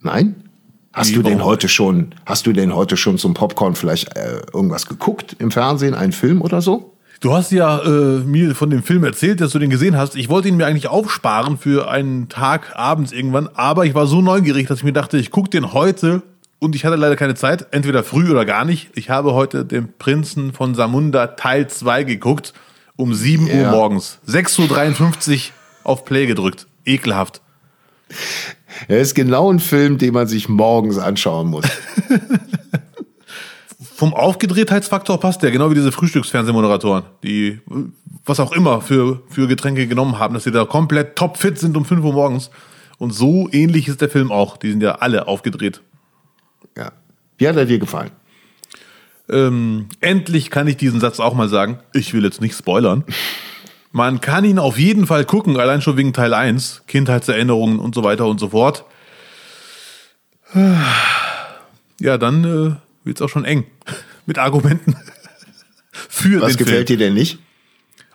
Nein? Hast du denn heute schon, hast du denn heute schon zum Popcorn vielleicht äh, irgendwas geguckt im Fernsehen, einen Film oder so? Du hast ja äh, mir von dem Film erzählt, dass du den gesehen hast. Ich wollte ihn mir eigentlich aufsparen für einen Tag abends irgendwann, aber ich war so neugierig, dass ich mir dachte, ich gucke den heute und ich hatte leider keine Zeit, entweder früh oder gar nicht. Ich habe heute den Prinzen von Samunda Teil 2 geguckt, um 7 ja. Uhr morgens. 6.53 Uhr auf Play gedrückt. Ekelhaft. Er ist genau ein Film, den man sich morgens anschauen muss. Vom Aufgedrehtheitsfaktor passt der, genau wie diese Frühstücksfernsehmoderatoren, die was auch immer für, für Getränke genommen haben, dass sie da komplett topfit sind um 5 Uhr morgens. Und so ähnlich ist der Film auch. Die sind ja alle aufgedreht. Ja. Wie hat er dir gefallen? Ähm, endlich kann ich diesen Satz auch mal sagen. Ich will jetzt nicht spoilern. Man kann ihn auf jeden Fall gucken, allein schon wegen Teil 1, Kindheitserinnerungen und so weiter und so fort. Ja, dann äh, wird es auch schon eng mit Argumenten für Was den gefällt Film. dir denn nicht?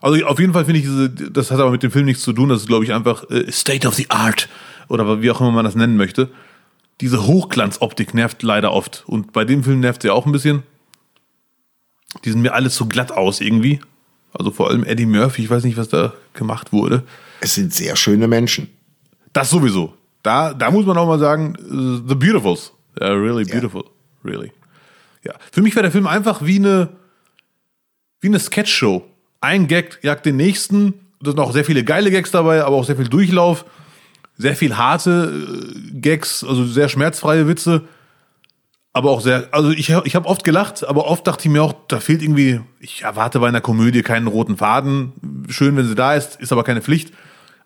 Also auf jeden Fall finde ich, diese, das hat aber mit dem Film nichts zu tun, das ist, glaube ich, einfach äh, State of the Art oder wie auch immer man das nennen möchte. Diese Hochglanzoptik nervt leider oft. Und bei dem Film nervt sie auch ein bisschen. Die sind mir alle zu glatt aus irgendwie. Also vor allem Eddie Murphy, ich weiß nicht, was da gemacht wurde. Es sind sehr schöne Menschen. Das sowieso. Da, da muss man auch mal sagen, uh, The Beautifuls. They're really beautiful. Yeah. Really. Ja. Für mich war der Film einfach wie eine, wie eine Sketchshow. Ein Gag jagt den nächsten. Da sind auch sehr viele geile Gags dabei, aber auch sehr viel Durchlauf. Sehr viel harte äh, Gags, also sehr schmerzfreie Witze aber auch sehr, also ich, ich habe oft gelacht, aber oft dachte ich mir auch, da fehlt irgendwie, ich erwarte bei einer Komödie keinen roten Faden. Schön, wenn sie da ist, ist aber keine Pflicht.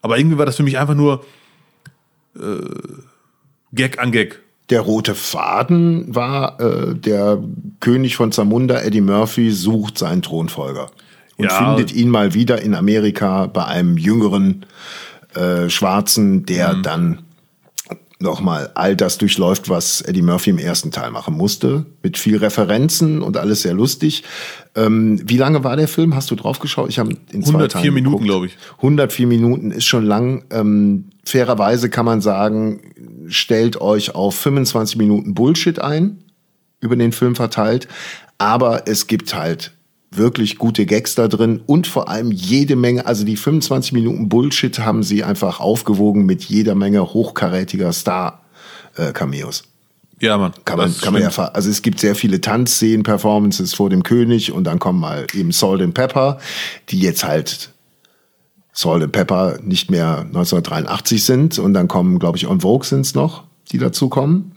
Aber irgendwie war das für mich einfach nur äh, Gag an Gag. Der rote Faden war äh, der König von Zamunda, Eddie Murphy, sucht seinen Thronfolger und ja. findet ihn mal wieder in Amerika bei einem jüngeren äh, Schwarzen, der mhm. dann nochmal all das durchläuft, was Eddie Murphy im ersten Teil machen musste, mit viel Referenzen und alles sehr lustig. Ähm, wie lange war der Film? Hast du drauf geschaut? Ich habe in 104 Minuten, glaube ich. 104 Minuten ist schon lang. Ähm, fairerweise kann man sagen, stellt euch auf 25 Minuten Bullshit ein, über den Film verteilt. Aber es gibt halt wirklich gute Gags da drin und vor allem jede Menge, also die 25 Minuten Bullshit haben sie einfach aufgewogen mit jeder Menge hochkarätiger Star-Cameos. Ja, man. Kann man, kann man ja, also es gibt sehr viele Tanzszenen, Performances vor dem König und dann kommen mal eben Salt and Pepper, die jetzt halt Salt and Pepper nicht mehr 1983 sind und dann kommen, glaube ich, On Vogue sind's noch, die dazu kommen.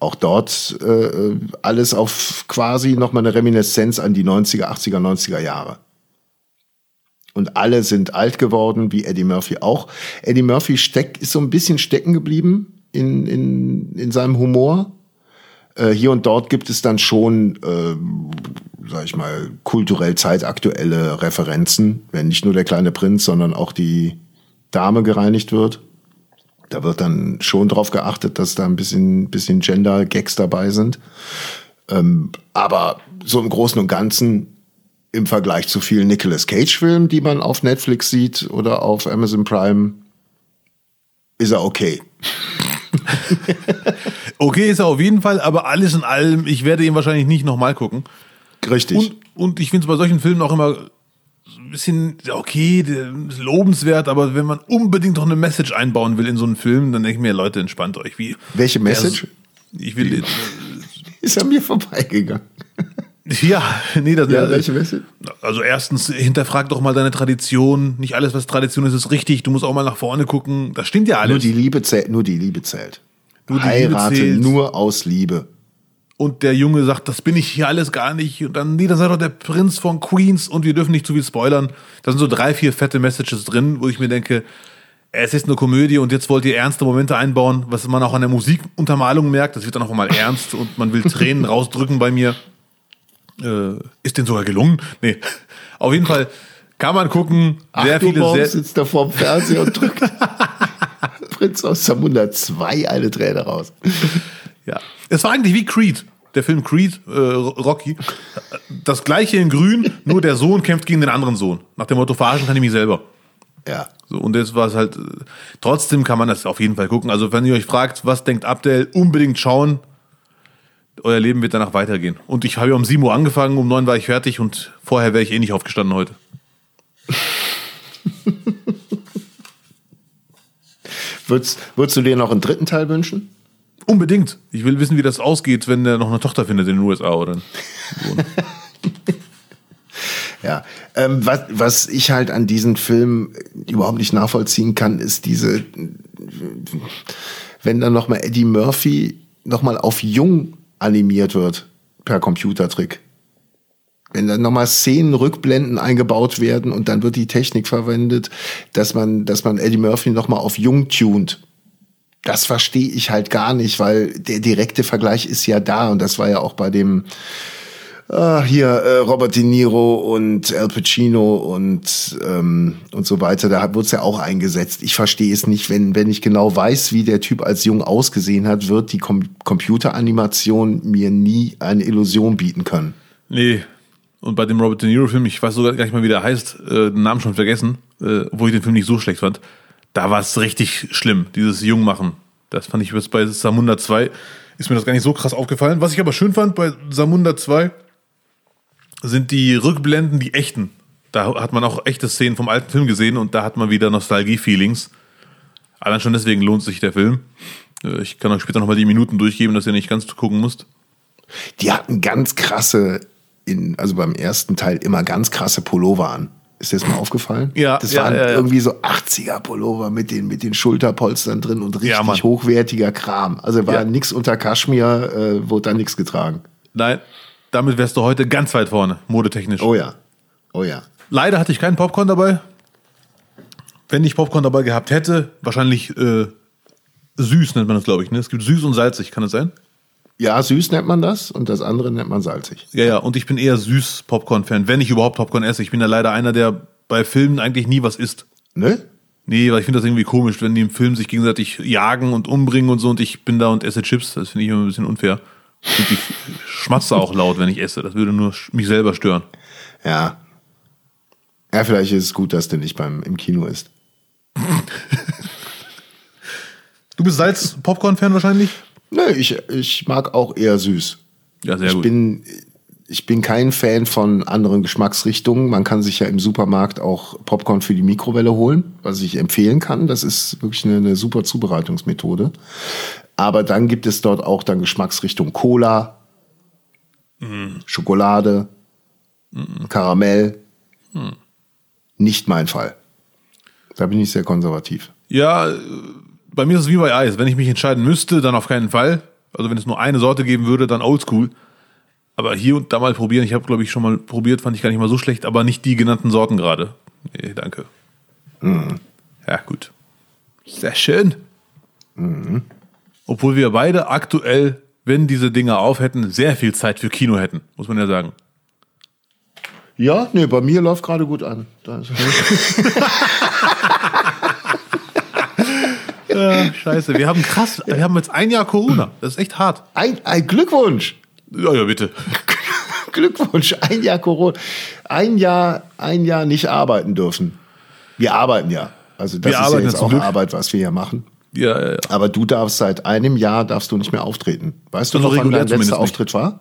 Auch dort äh, alles auf quasi nochmal eine Reminiszenz an die 90er, 80er, 90er Jahre. Und alle sind alt geworden, wie Eddie Murphy auch. Eddie Murphy steck, ist so ein bisschen stecken geblieben in, in, in seinem Humor. Äh, hier und dort gibt es dann schon, äh, sag ich mal, kulturell zeitaktuelle Referenzen, wenn nicht nur der kleine Prinz, sondern auch die Dame gereinigt wird. Da wird dann schon drauf geachtet, dass da ein bisschen, bisschen Gender-Gags dabei sind. Ähm, aber so im Großen und Ganzen im Vergleich zu vielen Nicolas Cage-Filmen, die man auf Netflix sieht oder auf Amazon Prime, ist er okay. okay ist er auf jeden Fall, aber alles in allem, ich werde ihn wahrscheinlich nicht nochmal gucken. Richtig. Und, und ich finde es bei solchen Filmen auch immer ein bisschen, okay, lobenswert, aber wenn man unbedingt noch eine Message einbauen will in so einen Film, dann denke ich mir, Leute, entspannt euch. Wie, Welche Message? Ich will. Ist an mir vorbeigegangen. Ja, nee, das ja, welche Message? Also erstens, hinterfrag doch mal deine Tradition. Nicht alles, was Tradition ist, ist richtig. Du musst auch mal nach vorne gucken. Das stimmt ja alles. Nur die Liebe zählt. Nur die Liebe zählt. Nur die Heirate Liebe zählt. nur aus Liebe. Und der Junge sagt, das bin ich hier alles gar nicht. Und dann, nee, das sei doch der Prinz von Queens und wir dürfen nicht zu viel spoilern. Da sind so drei, vier fette Messages drin, wo ich mir denke, es ist eine Komödie und jetzt wollt ihr ernste Momente einbauen, was man auch an der Musikuntermalung merkt. Das wird dann auch mal ernst und man will Tränen rausdrücken bei mir. Äh, ist denn sogar gelungen? Nee. Auf jeden Fall kann man gucken. Sehr Ach, du viele, sehr, sitzt da vorm Fernseher und drückt Prinz aus Zamunda 2 eine Träne raus. Ja. Es war eigentlich wie Creed. Der Film Creed, äh, Rocky. Das gleiche in grün, nur der Sohn kämpft gegen den anderen Sohn. Nach dem Motto, verarschen kann ich mich selber. Ja. So, und jetzt war es halt, äh, trotzdem kann man das auf jeden Fall gucken. Also wenn ihr euch fragt, was denkt Abdel, unbedingt schauen. Euer Leben wird danach weitergehen. Und ich habe ja um 7 Uhr angefangen, um 9 war ich fertig und vorher wäre ich eh nicht aufgestanden heute. Würdest, würdest du dir noch einen dritten Teil wünschen? Unbedingt. Ich will wissen, wie das ausgeht, wenn der noch eine Tochter findet in den USA oder. Ja, ähm, was, was ich halt an diesem Film überhaupt nicht nachvollziehen kann, ist diese, wenn dann nochmal Eddie Murphy nochmal auf jung animiert wird per Computertrick. Wenn dann nochmal Szenen, Rückblenden eingebaut werden und dann wird die Technik verwendet, dass man, dass man Eddie Murphy nochmal auf jung tunt. Das verstehe ich halt gar nicht, weil der direkte Vergleich ist ja da und das war ja auch bei dem, Ah, hier äh, Robert De Niro und Al Pacino und ähm, und so weiter. Da wurde es ja auch eingesetzt. Ich verstehe es nicht, wenn wenn ich genau weiß, wie der Typ als jung ausgesehen hat, wird die Com Computeranimation mir nie eine Illusion bieten können. Nee. Und bei dem Robert De Niro-Film, ich weiß sogar gar nicht mal, wie der heißt, äh, den Namen schon vergessen, äh, obwohl ich den Film nicht so schlecht fand. Da war es richtig schlimm, dieses Jungmachen. Das fand ich jetzt bei Samunda 2, ist mir das gar nicht so krass aufgefallen. Was ich aber schön fand bei Samunda 2, sind die Rückblenden die echten. Da hat man auch echte Szenen vom alten Film gesehen und da hat man wieder Nostalgie-Feelings. Allein schon deswegen lohnt sich der Film. Äh, Ich kann euch später nochmal die Minuten durchgeben, dass ihr nicht ganz gucken müsst. Die hatten ganz krasse, in, also beim ersten Teil immer ganz krasse Pullover an. Ist dir das mal aufgefallen? Ja, Das ja, waren ja, ja. irgendwie so 80er Pullover mit den, mit den Schulterpolstern drin und richtig hochwertiger Kram. Also war Ja. nix unter Kaschmir, äh, wurde da nichts getragen. Nein, damit wärst du heute ganz weit vorne, modetechnisch. Oh ja. Oh ja. Leider hatte ich keinen Popcorn dabei. Wenn ich Popcorn dabei gehabt hätte, wahrscheinlich äh, süß nennt man das, glaube ich. Ne? Es gibt süß und salzig, kann es sein? Ja, süß nennt man das und das andere nennt man salzig. Ja, ja, und ich bin eher süß Popcorn-Fan, wenn ich überhaupt Popcorn esse. Ich bin ja leider einer, der bei Filmen eigentlich nie was isst. Ne? Nee, weil ich finde das irgendwie komisch, wenn die im Film sich gegenseitig jagen und umbringen und so und ich bin da und esse Chips. Das finde ich immer ein bisschen unfair. Und ich schmatze auch laut, wenn ich esse. Das würde nur mich selber stören. Ja. Ja, vielleicht ist es gut, dass du nicht beim, im Kino isst. Du bist Salz-Popcorn-Fan wahrscheinlich? Nö, ich, ich mag auch eher süß. Ja, sehr ich gut. bin ich bin kein Fan von anderen Geschmacksrichtungen. Man kann sich ja im Supermarkt auch Popcorn für die Mikrowelle holen, was ich empfehlen kann. Das ist wirklich eine, eine super Zubereitungsmethode. Aber dann gibt es dort auch dann Geschmacksrichtung Cola, Schokolade, Karamell. Nicht mein Fall. Da bin ich sehr konservativ. Ja, bei mir ist es wie bei Eis. Wenn ich mich entscheiden müsste, dann auf keinen Fall. Also wenn es nur eine Sorte geben würde, dann oldschool. Aber hier und da mal probieren. Ich habe, glaube ich, schon mal probiert, fand ich gar nicht mal so schlecht, aber nicht die genannten Sorten gerade. Nee, danke. Ja, gut. Sehr schön. Obwohl wir beide aktuell, wenn diese Dinger auf hätten, sehr viel Zeit für Kino hätten, muss man ja sagen. Ja, nee, bei mir läuft gerade gut an. Da scheiße. Wir haben krass, wir haben jetzt ein Jahr Corona. Das ist echt hart. Ein, ein Glückwunsch. Ja, ja, bitte. Glückwunsch, ein Jahr Corona, ein Jahr, ein Jahr nicht arbeiten dürfen. Wir arbeiten ja. Also das Wir ist ja arbeiten jetzt auch Glück. Arbeit, was wir hier machen. Ja, ja, ja. Aber du darfst seit einem Jahr darfst du nicht mehr auftreten. Weißt du Also noch, wann dein letzter nicht. Auftritt war?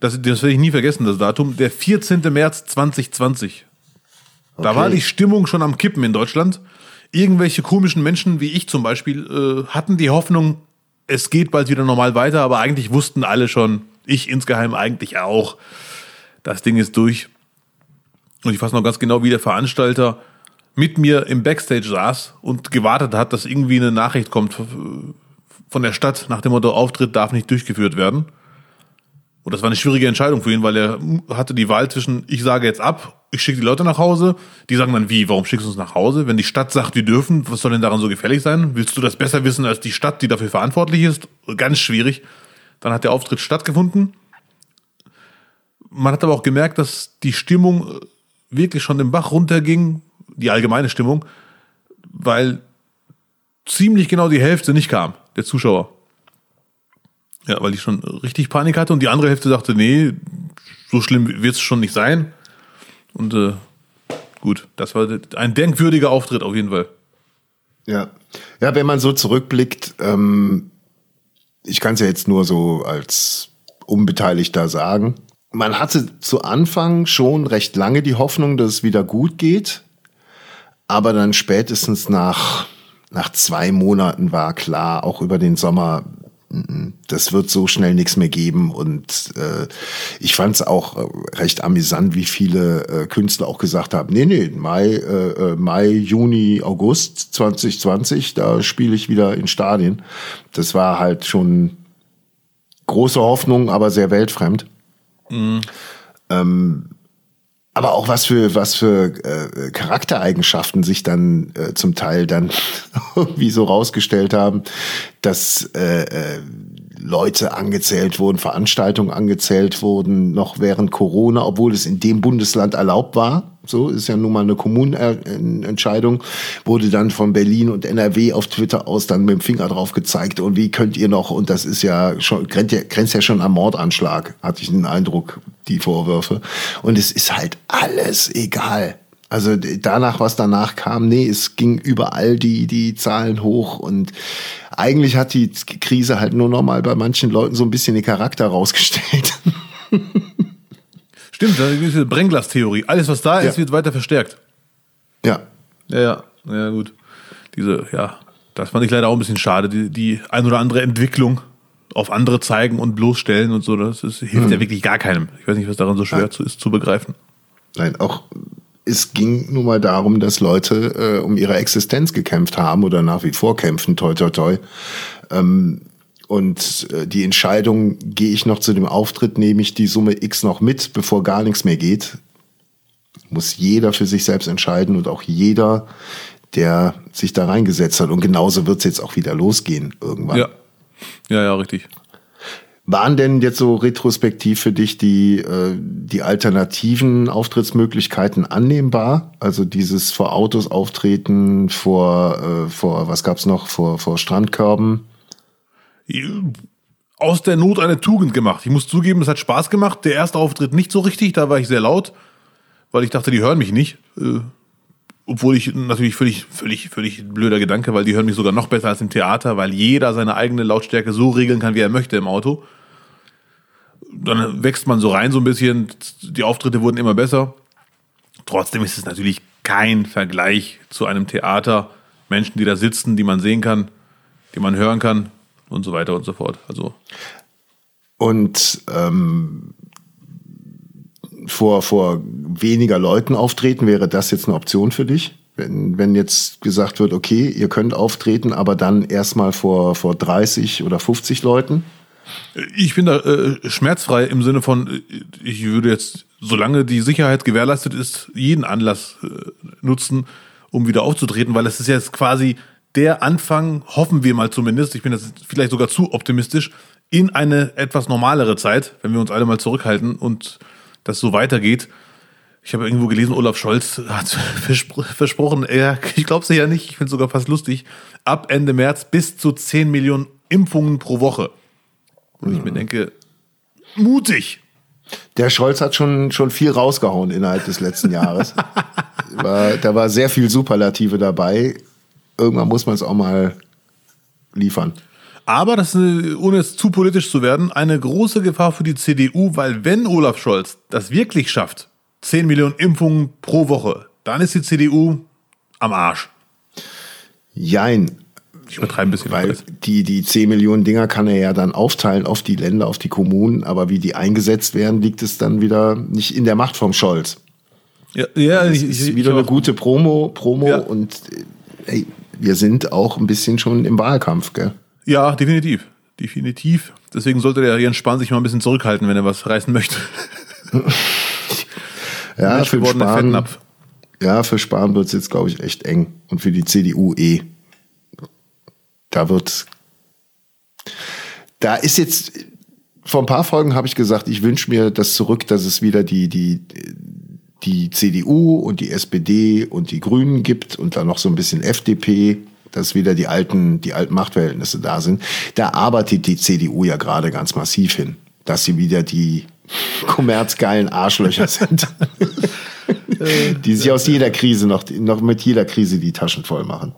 Das, das werde ich nie vergessen, das Datum. Der 14. März 2020. Da Okay. war die Stimmung schon am Kippen in Deutschland. Irgendwelche komischen Menschen, wie ich zum Beispiel, äh, hatten die Hoffnung, es geht bald wieder normal weiter, aber eigentlich wussten alle schon, ich insgeheim eigentlich auch, das Ding ist durch. Und ich weiß noch ganz genau, wie der Veranstalter mit mir im Backstage saß und gewartet hat, dass irgendwie eine Nachricht kommt von der Stadt nach dem Motto, Auftritt darf nicht durchgeführt werden. Und das war eine schwierige Entscheidung für ihn, weil er hatte die Wahl zwischen, ich sage jetzt ab, ich schicke die Leute nach Hause. Die sagen dann, wie, warum schickst du uns nach Hause? Wenn die Stadt sagt, wir dürfen, was soll denn daran so gefährlich sein? Willst du das besser wissen als die Stadt, die dafür verantwortlich ist? Ganz schwierig. Dann hat der Auftritt stattgefunden. Man hat aber auch gemerkt, dass die Stimmung äh, wirklich schon den Bach runterging, die allgemeine Stimmung, weil ziemlich genau die Hälfte nicht kam, der Zuschauer. Ja, weil ich schon richtig Panik hatte und die andere Hälfte sagte, nee, so schlimm wird es schon nicht sein. Und äh, gut, das war ein denkwürdiger Auftritt auf jeden Fall. Ja. Ja, wenn man so zurückblickt, ähm, ich kann es ja jetzt nur so als Unbeteiligter sagen. Man hatte zu Anfang schon recht lange die Hoffnung, dass es wieder gut geht. Aber dann spätestens nach, nach zwei Monaten war klar, auch über den Sommer, mm, das wird so schnell nichts mehr geben. Und äh, ich fand es auch äh, recht amüsant, wie viele äh, Künstler auch gesagt haben, nee, nee, Mai, äh, äh, Mai, Juni, August 2020, da spiele ich wieder in Stadien. Das war halt schon große Hoffnung, aber sehr weltfremd. Ähm, aber auch was für was für äh, Charaktereigenschaften sich dann äh, zum Teil dann irgendwie so rausgestellt haben, dass äh, äh, Leute angezählt wurden, Veranstaltungen angezählt wurden, noch während Corona, obwohl es in dem Bundesland erlaubt war. So ist ja nun mal eine Kommunenentscheidung, wurde dann von Berlin und NRW auf Twitter aus dann mit dem Finger drauf gezeigt und wie könnt ihr noch, und das ist ja schon, grenzt ja, grenzt ja schon am Mordanschlag, hatte ich den Eindruck, die Vorwürfe. Und es ist halt alles egal. Also danach, was danach kam, nee, es ging überall die, die Zahlen hoch und eigentlich hat die Krise halt nur noch mal bei manchen Leuten so ein bisschen den Charakter rausgestellt. Stimmt, das ist diese Brennglas-Theorie. Alles, was da ist, Ja. wird weiter verstärkt. ja. Ja, ja, ja, gut. Diese, ja, das fand ich leider auch ein bisschen schade. Die, die ein oder andere Entwicklung auf andere zeigen und bloßstellen und so, das ist, hilft ja wirklich gar keinem. Ich weiß nicht, was daran so schwer Nein. zu, ist zu begreifen. Nein, auch es ging nun mal darum, dass Leute äh, um ihre Existenz gekämpft haben oder nach wie vor kämpfen, toi toi toi. Ähm, und äh, die Entscheidung, gehe ich noch zu dem Auftritt, nehme ich die Summe X noch mit, bevor gar nichts mehr geht, muss jeder für sich selbst entscheiden und auch jeder, der sich da reingesetzt hat. Und genauso wird es jetzt auch wieder losgehen irgendwann. Ja. Ja, ja, richtig. Waren denn jetzt so retrospektiv für dich die, äh, die alternativen Auftrittsmöglichkeiten annehmbar? Also dieses vor Autos auftreten, vor, äh, vor was gab's noch, vor, vor Strandkörben? Aus der Not eine Tugend gemacht. Ich muss zugeben, es hat Spaß gemacht. Der erste Auftritt nicht so richtig, da war ich sehr laut, weil ich dachte, die hören mich nicht. Äh, obwohl ich natürlich völlig, völlig, völlig blöder Gedanke, weil die hören mich sogar noch besser als im Theater, weil jeder seine eigene Lautstärke so regeln kann, wie er möchte im Auto. Dann wächst man so rein so ein bisschen, die Auftritte wurden immer besser. Trotzdem ist es natürlich kein Vergleich zu einem Theater. Menschen, die da sitzen, die man sehen kann, die man hören kann und so weiter und so fort. Also Und ähm, vor, vor weniger Leuten auftreten, wäre das jetzt eine Option für dich? Wenn, wenn jetzt gesagt wird, okay, ihr könnt auftreten, aber dann erstmal vor, vor 30 oder 50 Leuten? Ich bin da äh, schmerzfrei im Sinne von, äh, ich würde jetzt, solange die Sicherheit gewährleistet ist, jeden Anlass äh, nutzen, um wieder aufzutreten, weil es ist jetzt quasi der Anfang, hoffen wir mal zumindest, ich bin jetzt vielleicht sogar zu optimistisch, in eine etwas normalere Zeit, wenn wir uns alle mal zurückhalten und das so weitergeht. Ich habe irgendwo gelesen, Olaf Scholz hat verspr versprochen, er, ich glaube es ja nicht, ich finde es sogar fast lustig, ab Ende März bis zu 10 Millionen Impfungen pro Woche. Wo ich mir denke, mutig. Der Scholz hat schon, schon viel rausgehauen innerhalb des letzten Jahres. war, da war sehr viel Superlative dabei. Irgendwann muss man es auch mal liefern. Aber das ist, ohne es zu politisch zu werden, eine große Gefahr für die CDU, weil wenn Olaf Scholz das wirklich schafft, 10 Millionen Impfungen pro Woche, dann ist die CDU am Arsch. Jein. Ich übertreibe ein bisschen. Weil die, die 10 Millionen Dinger kann er ja dann aufteilen auf die Länder, auf die Kommunen, aber wie die eingesetzt werden, liegt es dann wieder nicht in der Macht vom Scholz. Ja, ja das ist ich, wieder ich eine gute Promo, Promo ja. und ey, wir sind auch ein bisschen schon im Wahlkampf, gell? Ja, definitiv. Definitiv. Deswegen sollte der Jens Spahn sich mal ein bisschen zurückhalten, wenn er was reißen möchte. ja, für Spahn, ja, für Spahn wird es jetzt, glaube ich, echt eng. Und für die CDU eh. Da wird. Da ist jetzt. Vor ein paar Folgen habe ich gesagt, ich wünsche mir das zurück, dass es wieder die, die, die CDU und die SPD und die Grünen gibt und dann noch so ein bisschen FDP, dass wieder die alten, die alten Machtverhältnisse da sind. Da arbeitet die CDU ja gerade ganz massiv hin, dass sie wieder die kommerzgeilen Arschlöcher sind. die sich aus jeder Krise noch, noch mit jeder Krise die Taschen voll machen.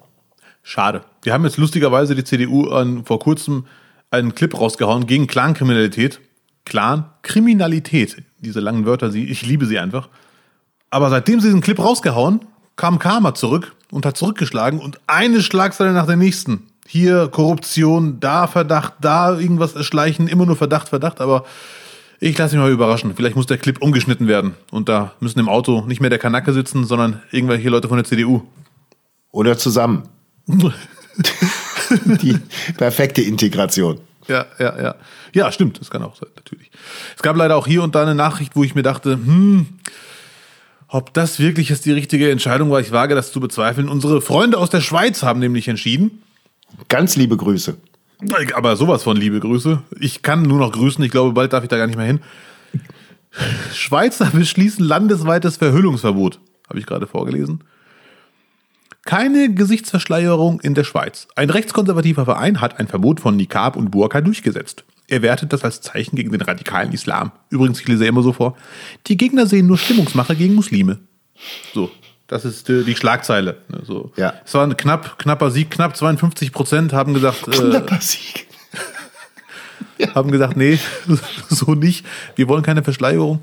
Schade. Wir haben jetzt lustigerweise die CDU an, vor kurzem einen Clip rausgehauen gegen Clankriminalität. Clan-Kriminalität. Diese langen Wörter, ich liebe sie einfach. Aber seitdem sie diesen Clip rausgehauen, kam Karma zurück und hat zurückgeschlagen und eine Schlagzeile nach der nächsten. Hier Korruption, da Verdacht, da irgendwas erschleichen, immer nur Verdacht, Verdacht, aber ich lasse mich mal überraschen. Vielleicht muss der Clip umgeschnitten werden und da müssen im Auto nicht mehr der Kanacke sitzen, sondern irgendwelche Leute von der CDU. Oder zusammen. Die perfekte Integration. Ja, ja, ja. Ja, stimmt, das kann auch sein, natürlich. Es gab leider auch hier und da eine Nachricht, wo ich mir dachte, hm, ob das wirklich jetzt die richtige Entscheidung war, ich wage das zu bezweifeln. Unsere Freunde aus der Schweiz haben nämlich entschieden. Ganz liebe Grüße. Aber sowas von liebe Grüße. Ich kann nur noch grüßen. Ich glaube, bald darf ich da gar nicht mehr hin. Schweizer beschließen landesweites Verhüllungsverbot. Habe ich gerade vorgelesen. Keine Gesichtsverschleierung in der Schweiz. Ein rechtskonservativer Verein hat ein Verbot von Nikab und Burka durchgesetzt. Er wertet das als Zeichen gegen den radikalen Islam. Übrigens, ich lese immer so vor. Die Gegner sehen nur Stimmungsmache gegen Muslime. So, das ist die, die Schlagzeile. So. Ja. Es war ein knapp, knapper Sieg, knapp 52 Prozent haben gesagt. Äh, knapper Sieg. ja. Haben gesagt, nee, so nicht. Wir wollen keine Verschleierung.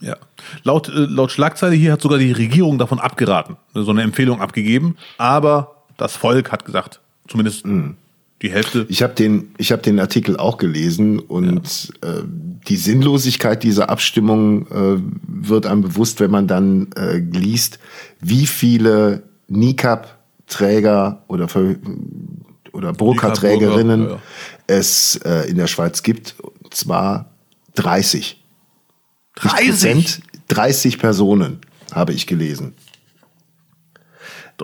Ja. Laut, äh, laut Schlagzeile hier hat sogar die Regierung davon abgeraten, so eine Empfehlung abgegeben. Aber das Volk hat gesagt, zumindest mhm die Hälfte. Ich habe den, ich habe den Artikel auch gelesen und ja. äh, die Sinnlosigkeit dieser Abstimmung äh, wird einem bewusst, wenn man dann äh, liest, wie viele NICAP-Träger oder oder Burka-Trägerinnen ja, ja. es äh, in der Schweiz gibt. Und zwar 30. 30? 30 Personen habe ich gelesen.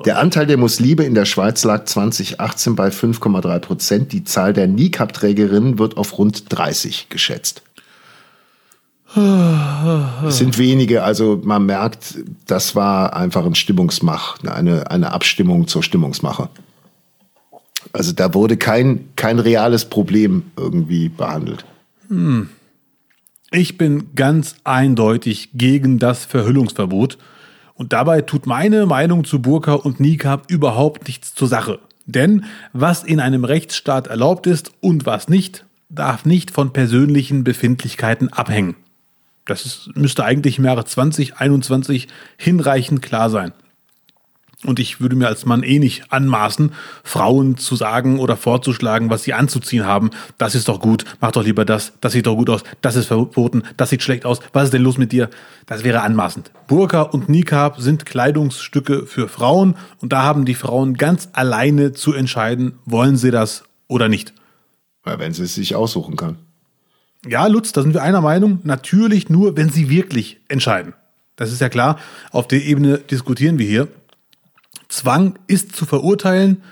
Der Anteil der Muslime in der Schweiz lag 2018 bei 5,3 Prozent. Die Zahl der Nikab-Trägerinnen wird auf rund 30 geschätzt. Es sind wenige, also man merkt, das war einfach ein Stimmungsmach, eine, eine Abstimmung zur Stimmungsmache. Also da wurde kein, kein reales Problem irgendwie behandelt. Hm. Ich bin ganz eindeutig gegen das Verhüllungsverbot und dabei tut meine Meinung zu Burka und Nikab überhaupt nichts zur Sache. Denn was in einem Rechtsstaat erlaubt ist und was nicht, darf nicht von persönlichen Befindlichkeiten abhängen. Das ist, müsste eigentlich im Jahre 2021 hinreichend klar sein. Und ich würde mir als Mann eh nicht anmaßen, Frauen zu sagen oder vorzuschlagen, was sie anzuziehen haben. Das ist doch gut, mach doch lieber das, das sieht doch gut aus, das ist verboten, das sieht schlecht aus, was ist denn los mit dir? Das wäre anmaßend. Burka und Nikab sind Kleidungsstücke für Frauen und da haben die Frauen ganz alleine zu entscheiden, wollen sie das oder nicht. Ja, wenn sie es sich aussuchen kann. Ja, Lutz, da sind wir einer Meinung. Natürlich nur, wenn sie wirklich entscheiden. Das ist ja klar. Auf der Ebene diskutieren wir hier. Zwang ist zu verurteilen.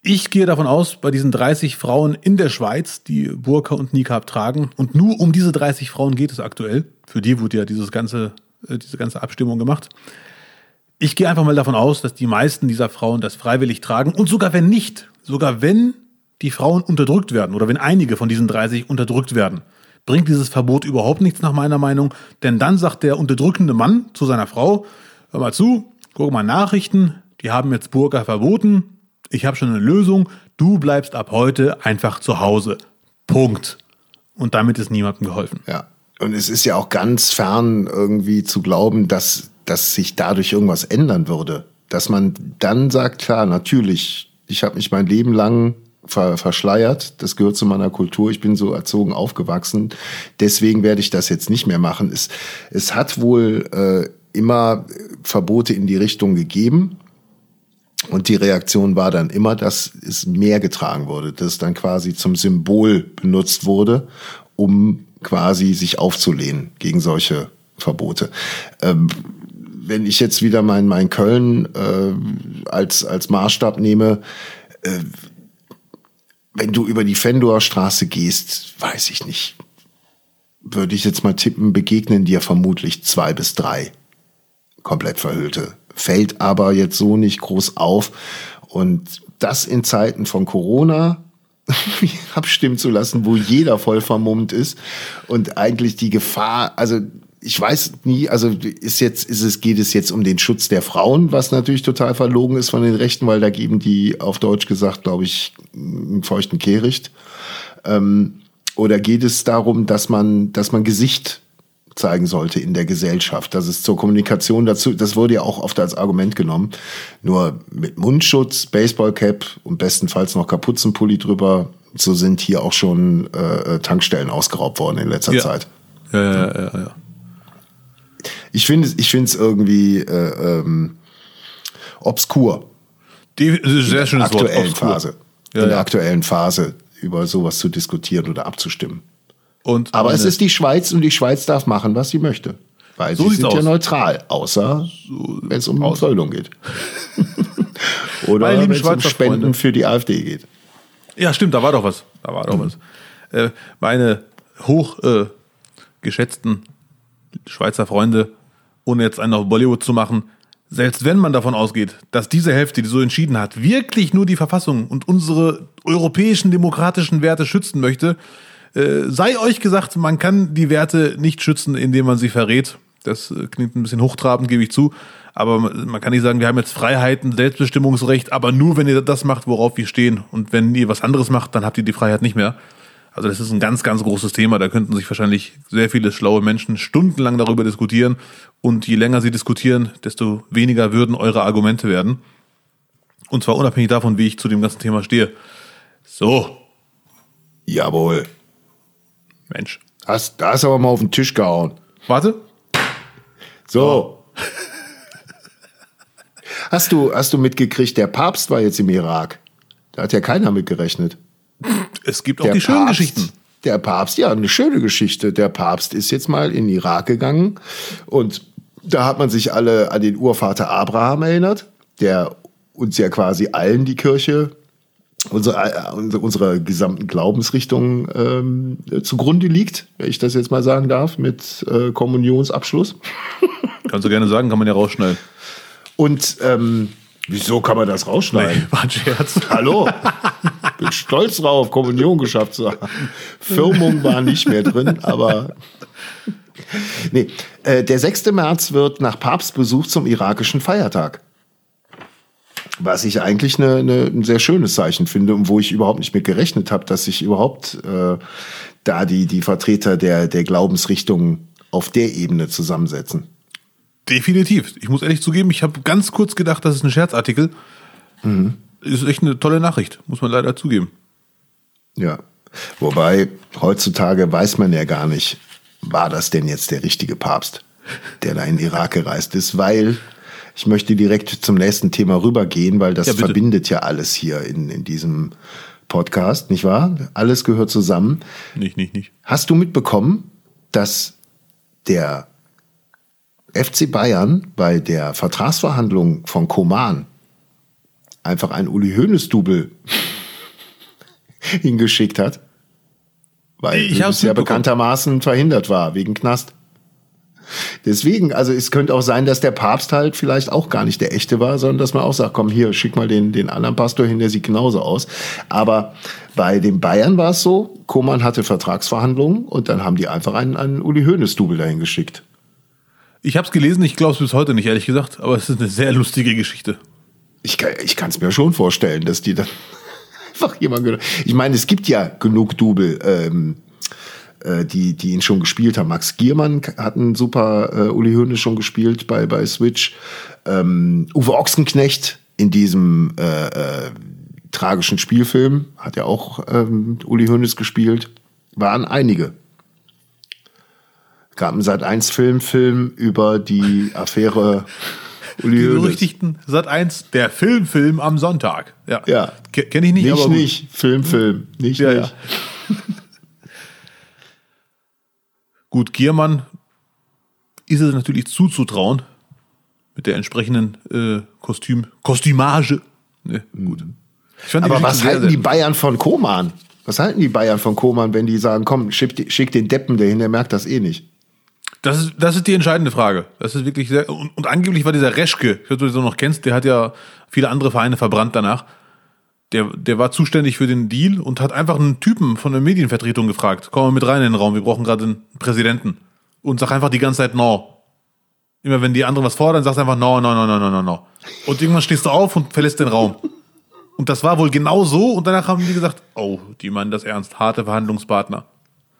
Ich gehe davon aus, bei diesen 30 Frauen in der Schweiz, die Burka und Nikab tragen, und nur um diese 30 Frauen geht es aktuell. Für die wurde ja dieses ganze, äh, diese ganze Abstimmung gemacht. Ich gehe einfach mal davon aus, dass die meisten dieser Frauen das freiwillig tragen. Und sogar wenn nicht, sogar wenn die Frauen unterdrückt werden oder wenn einige von diesen 30 unterdrückt werden, bringt dieses Verbot überhaupt nichts nach meiner Meinung, denn dann sagt der unterdrückende Mann zu seiner Frau, hör mal zu, guck mal Nachrichten, die haben jetzt Burka verboten, ich habe schon eine Lösung, du bleibst ab heute einfach zu Hause. Punkt. Und damit ist niemandem geholfen. Ja. Und es ist ja auch ganz fern irgendwie zu glauben, dass, dass sich dadurch irgendwas ändern würde. Dass man dann sagt, klar, natürlich, ich habe mich mein Leben lang ver verschleiert. Das gehört zu meiner Kultur. Ich bin so erzogen aufgewachsen. Deswegen werde ich das jetzt nicht mehr machen. Es, es hat wohl äh, immer Verbote in die Richtung gegeben. Und die Reaktion war dann immer, dass es mehr getragen wurde, dass es dann quasi zum Symbol benutzt wurde, um quasi sich aufzulehnen gegen solche Verbote. Ähm, wenn ich jetzt wieder mein, mein Köln äh, als, als Maßstab nehme, äh, wenn du über die Fendor Straße gehst, weiß ich nicht, würde ich jetzt mal tippen, begegnen dir vermutlich zwei bis drei komplett verhüllte. Fällt aber jetzt so nicht groß auf. Und das in Zeiten von Corona abstimmen zu lassen, wo jeder voll vermummt ist und eigentlich die Gefahr, also ich weiß nie, also ist jetzt, ist es, geht es jetzt um den Schutz der Frauen, was natürlich total verlogen ist von den Rechten, weil da geben die auf Deutsch gesagt, glaube ich, einen feuchten Kehricht. Ähm, oder geht es darum, dass man, dass man Gesicht zeigen sollte in der Gesellschaft. Das ist zur Kommunikation dazu, das wurde ja auch oft als Argument genommen. Nur mit Mundschutz, Baseballcap und bestenfalls noch Kapuzenpulli drüber, so sind hier auch schon äh, Tankstellen ausgeraubt worden in letzter Ja. Zeit. Ja, ja, ja, ja. Ich finde ich finde es irgendwie äh, ähm, obskur Die, ist sehr in schönes der Wort. aktuellen. Phase. Ja, in der aktuellen Phase über sowas zu diskutieren oder abzustimmen. Und Aber es ist die Schweiz und die Schweiz darf machen, was sie möchte. Weil So sie sind ja aus. neutral, außer wenn es um aus. Versöldung geht. Oder wenn es um Spenden Freunde. für die AfD geht. Ja, stimmt, da war doch was. Da war doch was. Äh, meine hoch äh, geschätzten Schweizer Freunde, ohne jetzt einen auf Bollywood zu machen, selbst wenn man davon ausgeht, dass diese Hälfte, die so entschieden hat, wirklich nur die Verfassung und unsere europäischen demokratischen Werte schützen möchte, äh, sei euch gesagt, man kann die Werte nicht schützen, indem man sie verrät. Das äh, klingt ein bisschen hochtrabend, gebe ich zu. Aber man man kann nicht sagen, wir haben jetzt Freiheiten, Selbstbestimmungsrecht, aber nur, wenn ihr das macht, worauf wir stehen. Und wenn ihr was anderes macht, dann habt ihr die Freiheit nicht mehr. Also das ist ein ganz, ganz großes Thema. Da könnten sich wahrscheinlich sehr viele schlaue Menschen stundenlang darüber diskutieren. Und je länger sie diskutieren, desto weniger würden eure Argumente werden. Und zwar unabhängig davon, wie ich zu dem ganzen Thema stehe. So, Jawohl. Mensch. Hast, da hast du aber mal auf den Tisch gehauen. Warte. So. Hast du, hast du mitgekriegt, der Papst war jetzt im Irak. Da hat ja keiner mitgerechnet. Es gibt auch Der die schönen Papst, Geschichten. Der Papst, ja, eine schöne Geschichte. Der Papst ist jetzt mal in den Irak gegangen und da hat man sich alle an den Urvater Abraham erinnert, der uns ja quasi allen die Kirche, unsere, äh, unsere, gesamten Glaubensrichtungen ähm, zugrunde liegt, wenn ich das jetzt mal sagen darf, mit äh, Kommunionsabschluss. Kannst du gerne sagen, kann man ja rausschneiden. Und ähm, wieso kann man das rausschneiden? War ein Scherz. Hallo? Bin stolz drauf, Kommunion geschafft zu haben. Firmung war nicht mehr drin, aber. Nee, äh, der 6. März wird nach Papstbesuch zum irakischen Feiertag. Was ich eigentlich eine, eine, ein sehr schönes Zeichen finde und wo ich überhaupt nicht mit gerechnet habe, dass sich überhaupt äh, da die, die Vertreter der, der Glaubensrichtungen auf der Ebene zusammensetzen. Definitiv. Ich muss ehrlich zugeben, ich habe ganz kurz gedacht, das ist ein Scherzartikel. Ist echt eine tolle Nachricht, muss man leider zugeben. Ja. Wobei, heutzutage weiß man ja gar nicht, war das denn jetzt der richtige Papst, der da in den Irak gereist ist, weil ich möchte direkt zum nächsten Thema rübergehen, weil das Ja, verbindet ja alles hier in, in diesem Podcast, nicht wahr? Alles gehört zusammen. Nicht, nicht, nicht. Hast du mitbekommen, dass der FC Bayern bei der Vertragsverhandlung von Koman einfach ein Uli Hoeneß-Double hingeschickt hat? Weil Ich hab's es ja mitbekommen. bekanntermaßen verhindert war, wegen Knast. Deswegen, also es könnte auch sein, dass der Papst halt vielleicht auch gar nicht der echte war, sondern dass man auch sagt, komm hier, schick mal den, den anderen Pastor hin, der sieht genauso aus. Aber bei den Bayern war es so, Koman hatte Vertragsverhandlungen und dann haben die einfach einen, einen Uli Hoeneß-Double dahin geschickt. Ich habe es gelesen, ich glaube es bis heute nicht, ehrlich gesagt, aber es ist eine sehr lustige Geschichte. Ich, kann- ich kann es mir schon vorstellen, dass die dann einfach jemand. Ich meine, es gibt ja genug Double, ähm, äh, die, die ihn schon gespielt haben. Max Giermann hat einen super äh, Uli Hoeneß schon gespielt bei, bei Switch. Ähm, Uwe Ochsenknecht in diesem äh, äh, tragischen Spielfilm hat ja auch ähm, Uli Hoeneß gespielt. Waren einige. Gab einen Sat 1 Film, Film über die Affäre Uli Die berüchtigten Sat 1, der Filmfilm am Sonntag. Ja. Ja. Kenne ich nicht, Nicht, aber nicht. Film, Film. Nicht, Ja, nicht. ja. Gut, Giermann ist es natürlich zuzutrauen mit der entsprechenden äh, Kostüm, Kostümage. Ne, gut. Aber was halten sehr- die Bayern von Koman? Was halten die Bayern von Koman, wenn die sagen, komm, schick, schick den Deppen dahin, der merkt das eh nicht? Das ist, das ist die entscheidende Frage. Das ist wirklich sehr. Und, und angeblich war dieser Reschke, ich weiß nicht, ob du noch kennst, der hat ja viele andere Vereine verbrannt danach. Der, der war zuständig für den Deal und hat einfach einen Typen von der Medienvertretung gefragt: Komm mal mit rein in den Raum, wir brauchen gerade einen Präsidenten. Und sag einfach die ganze Zeit No. Immer wenn die anderen was fordern, sagst du einfach No, no, no, no, no, no, no. Und irgendwann stehst du auf und verlässt den Raum. Und das war wohl genau so. Und danach haben die gesagt: Oh, die meinen das ernst. Harte Verhandlungspartner.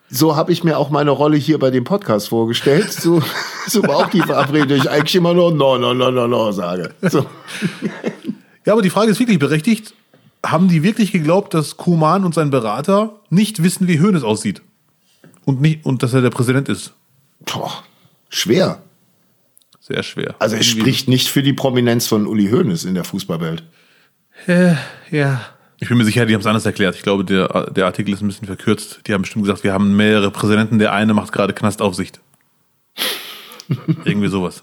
So habe ich mir auch meine Rolle hier bei dem Podcast vorgestellt. So, so war auch die Verabredung. Ich eigentlich immer nur no, no, no, no, no sage. So. Ja, aber die Frage ist wirklich berechtigt. Haben die wirklich geglaubt, dass Kuman und sein Berater nicht wissen, wie Hoeneß aussieht? Und, nicht, und dass er der Präsident ist? Boah, schwer. Sehr schwer. Also es Irgendwie- spricht nicht für die Prominenz von Uli Hoeneß in der Fußballwelt. Äh, ja. Ich bin mir sicher, die haben es anders erklärt. Ich glaube, der, der Artikel ist ein bisschen verkürzt. Die haben bestimmt gesagt, wir haben mehrere Präsidenten. Der eine macht gerade Knastaufsicht. Irgendwie sowas.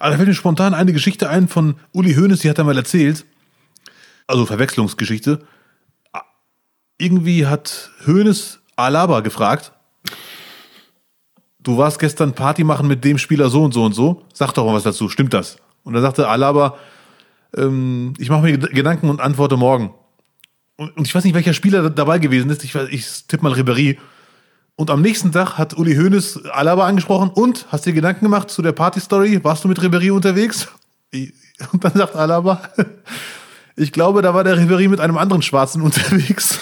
Aber da fällt mir spontan eine Geschichte ein von Uli Hoeneß, die hat er mal erzählt. Also Verwechslungsgeschichte. Irgendwie hat Hoeneß Alaba gefragt. Du warst gestern Party machen mit dem Spieler so und so und so. Sag doch mal was dazu. Stimmt das? Und dann sagte Alaba, ähm, ich mache mir Ged- Gedanken und antworte morgen. Und, und ich weiß nicht, welcher Spieler da- dabei gewesen ist. Ich, ich tippe mal Ribéry. Und am nächsten Tag hat Uli Hoeneß Alaba angesprochen und hast dir Gedanken gemacht zu der Party-Story? Warst du mit Ribéry unterwegs? Und dann sagt Alaba, ich glaube, da war der Ribéry mit einem anderen Schwarzen unterwegs.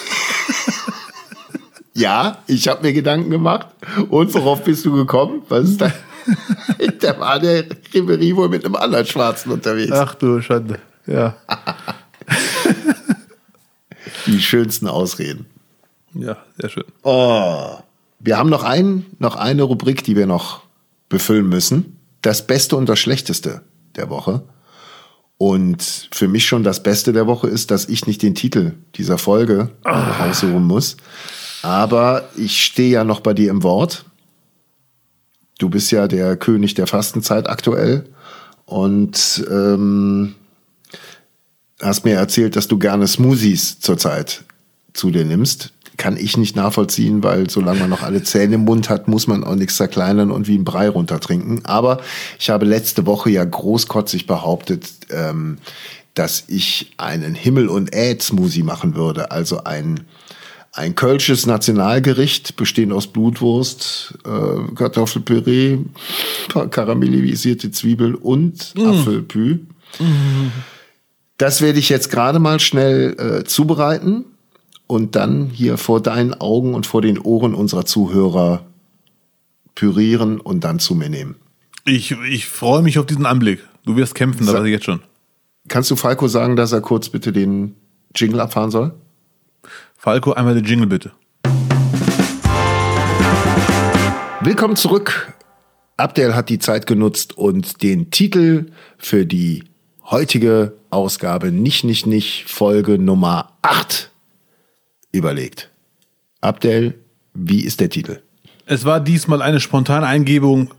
Ja, ich habe mir Gedanken gemacht. Und worauf bist du gekommen? Was ist da? da war der Ribery wohl mit einem anderen Schwarzen unterwegs. Ach du Schande. Ja. Die schönsten Ausreden. Ja, sehr schön. Oh. Wir haben noch, ein, noch eine Rubrik, die wir noch befüllen müssen. Das Beste und das Schlechteste der Woche. Und für mich schon das Beste der Woche ist, dass ich nicht den Titel dieser Folge raussuchen muss. Aber ich stehe ja noch bei dir im Wort. Du bist ja der König der Fastenzeit aktuell. Und ähm, hast mir erzählt, dass du gerne Smoothies zurzeit zu dir nimmst. Kann ich nicht nachvollziehen, weil solange man noch alle Zähne im Mund hat, muss man auch nichts zerkleinern und wie ein Brei runtertrinken. Aber ich habe letzte Woche ja großkotzig behauptet, ähm, dass ich einen Himmel- und Äd-Smoothie machen würde. Also ein, ein kölsches Nationalgericht, bestehend aus Blutwurst, äh, Kartoffelpüree, paar karamellisierte Zwiebel und Apfelpü. Das werde ich jetzt gerade mal schnell äh, zubereiten und dann hier vor deinen Augen und vor den Ohren unserer Zuhörer pürieren und dann zu mir nehmen. Ich, ich freue mich auf diesen Anblick. Du wirst kämpfen, das weiß ich jetzt schon. Kannst du Falco sagen, dass er kurz bitte den Jingle abfahren soll? Falco, einmal den Jingle bitte. Willkommen zurück. Abdel hat die Zeit genutzt und den Titel für die heutige Ausgabe nicht, nicht, nicht Folge Nummer 8 überlegt. Abdel, wie ist der Titel? Es war diesmal eine spontane Eingebung.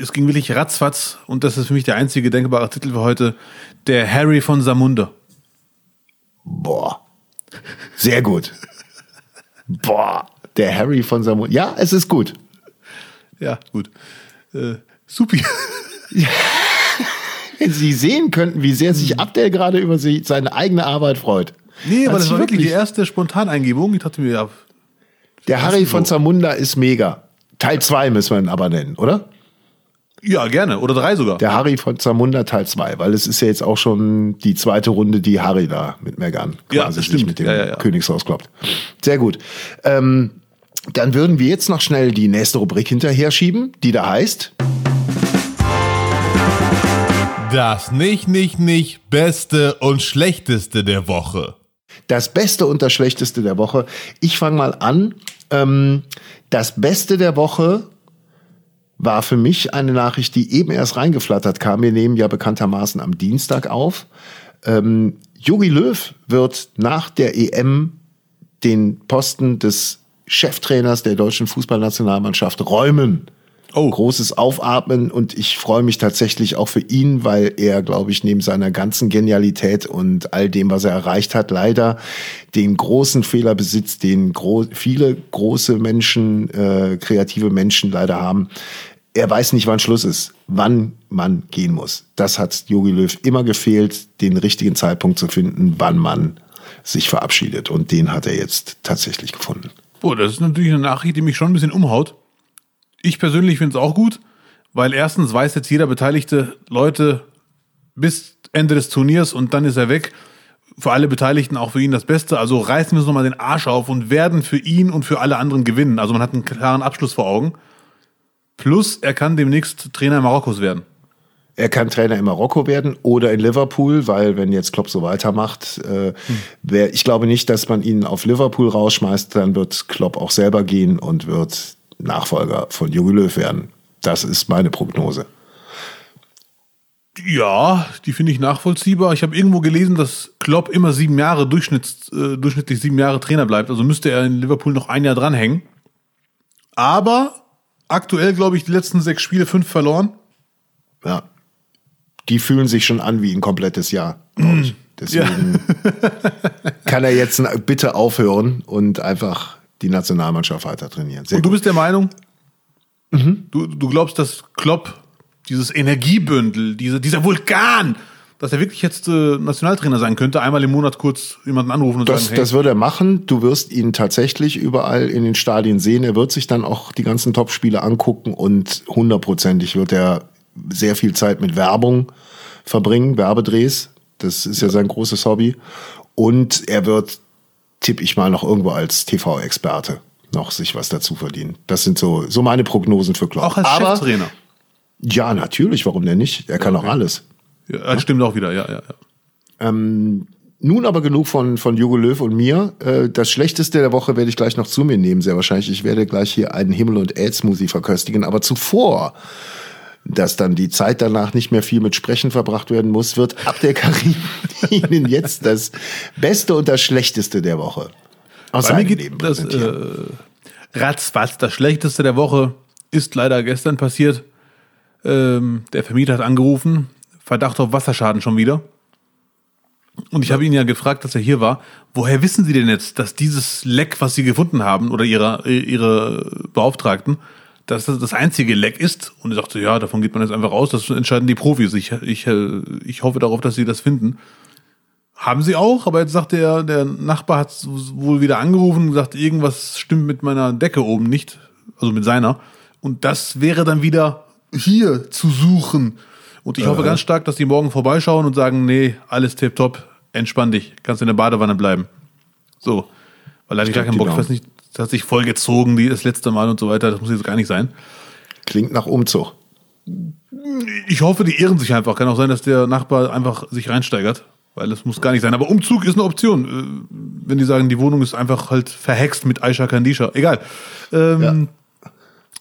Es ging wirklich ratzfatz und das ist für mich der einzige denkbare Titel für heute. Der Harry von Samunda. Boah. Sehr gut. Boah. Der Harry von Samuel. Ja, es ist gut. Ja, gut. Äh, Supi. Wenn Sie sehen könnten, wie sehr sich Abdel gerade über seine eigene Arbeit freut. Nee, aber das war wirklich die erste Spontaneingebung. Ich dachte mir, ja, Der Harry von. Zamunda ist mega. Teil 2 müssen wir ihn aber nennen, oder? ja, gerne. Oder drei sogar. Der Harry von Zamunda Teil 2, weil es ist ja jetzt auch schon die zweite Runde, die Harry da mit Megan Ja, quasi sich mit dem Ja, ja, ja. Königshaus kloppt. Sehr gut. Ähm, dann würden wir jetzt noch schnell die nächste Rubrik hinterher schieben, die da heißt. Das nicht, nicht, nicht Beste und Schlechteste der Woche. Das Beste und das Schlechteste der Woche. Ich fange mal an. Ähm, das Beste der Woche war für mich eine Nachricht, die eben erst reingeflattert kam. Wir nehmen ja bekanntermaßen am Dienstag auf. Ähm, Jogi Löw wird nach der EM den Posten des Cheftrainers der deutschen Fußballnationalmannschaft räumen. Oh. Großes Aufatmen und ich freue mich tatsächlich auch für ihn, weil er, glaube ich, neben seiner ganzen Genialität und all dem, was er erreicht hat, leider den großen Fehler besitzt, den gro viele große Menschen, äh, kreative Menschen leider haben. Er weiß nicht, wann Schluss ist, wann man gehen muss. Das hat Jogi Löw immer gefehlt, den richtigen Zeitpunkt zu finden, wann man sich verabschiedet. Und den hat er jetzt tatsächlich gefunden. Boah, das ist natürlich eine Nachricht, die mich schon ein bisschen umhaut. Ich persönlich finde es auch gut, weil erstens weiß jetzt jeder beteiligte Leute bis Ende des Turniers und dann ist er weg. Für alle Beteiligten auch für ihn das Beste. Also reißen wir uns nochmal den Arsch auf und werden für ihn und für alle anderen gewinnen. Also man hat einen klaren Abschluss vor Augen. Plus, er kann demnächst Trainer Marokkos werden. Er kann Trainer in Marokko werden oder in Liverpool, weil wenn jetzt Klopp so weitermacht, äh, wär, ich glaube nicht, dass man ihn auf Liverpool rausschmeißt, dann wird Klopp auch selber gehen und wird Nachfolger von Jogi Löw werden. Das ist meine Prognose. Ja, die finde ich nachvollziehbar. Ich habe irgendwo gelesen, dass Klopp immer sieben Jahre Durchschnitts, äh, durchschnittlich sieben Jahre Trainer bleibt. Also müsste er in Liverpool noch ein Jahr dranhängen. Aber aktuell, glaube ich, die letzten sechs Spiele fünf verloren. Ja. Die fühlen sich schon an wie ein komplettes Jahr. glaub ich. Deswegen kann er jetzt bitte aufhören und einfach die Nationalmannschaft weiter trainieren. Sehr Und du gut. bist der Meinung, du, du glaubst, dass Klopp dieses Energiebündel, diese, dieser Vulkan, dass er wirklich jetzt äh, Nationaltrainer sein könnte, einmal im Monat kurz jemanden anrufen und Das, sagen, hey, das wird er machen. Du wirst ihn tatsächlich überall in den Stadien sehen. Er wird sich dann auch die ganzen Top-Spiele angucken und hundertprozentig wird er sehr viel Zeit mit Werbung verbringen, Werbedrehs. Das ist ja sein großes Hobby. Und er wird, tippe ich mal, noch irgendwo als TV-Experte noch sich was dazu verdienen. Das sind so, so meine Prognosen für Klopp. auch als Aber, Cheftrainer. Ja, natürlich, warum denn nicht? Er kann auch okay. alles. Ja, das stimmt auch wieder, ja, ja, ja. Nun aber genug von, von Jogo Löw und mir. Äh, Das Schlechteste der Woche werde ich gleich noch zu mir nehmen, sehr wahrscheinlich. Ich werde gleich hier einen Himmel- und Erd-Smoothie verköstigen. Aber zuvor, dass dann die Zeit danach nicht mehr viel mit Sprechen verbracht werden muss, wird Abdel Karim Ihnen jetzt das Beste und das Schlechteste der Woche aus Bei mir seinem geht Leben das präsentieren. äh, ratzfatz. Das Schlechteste der Woche ist leider gestern passiert. Ähm, der Vermieter hat angerufen, Verdacht auf Wasserschaden schon wieder. Und ich habe ihn ja gefragt, dass er hier war. Woher wissen Sie denn jetzt, dass dieses Leck, was Sie gefunden haben, oder Ihre, Ihre Beauftragten, dass das das einzige Leck ist? Und er sagte, ja, davon geht man jetzt einfach aus, das entscheiden die Profis. Ich, ich, äh, ich hoffe darauf, dass Sie das finden. Haben sie auch, aber jetzt sagte er, der Nachbar hat wohl wieder angerufen und gesagt, irgendwas stimmt mit meiner Decke oben nicht, also mit seiner. Und das wäre dann wieder hier zu suchen. Und ich hoffe ganz stark, dass die morgen vorbeischauen und sagen, nee, alles tipptopp, entspann dich, kannst in der Badewanne bleiben. So, weil da hatte ich gar keinen Bock, ich weiß nicht, das hat sich voll gezogen, die das letzte Mal und so weiter, das muss jetzt gar nicht sein. Klingt nach Umzug. Ich hoffe, die irren sich einfach. Kann auch sein, dass der Nachbar einfach sich reinsteigert, weil das muss gar nicht sein. Aber Umzug ist eine Option. Äh, Wenn die sagen, die Wohnung ist einfach halt verhext mit Aisha Kandisha. Egal. Ähm,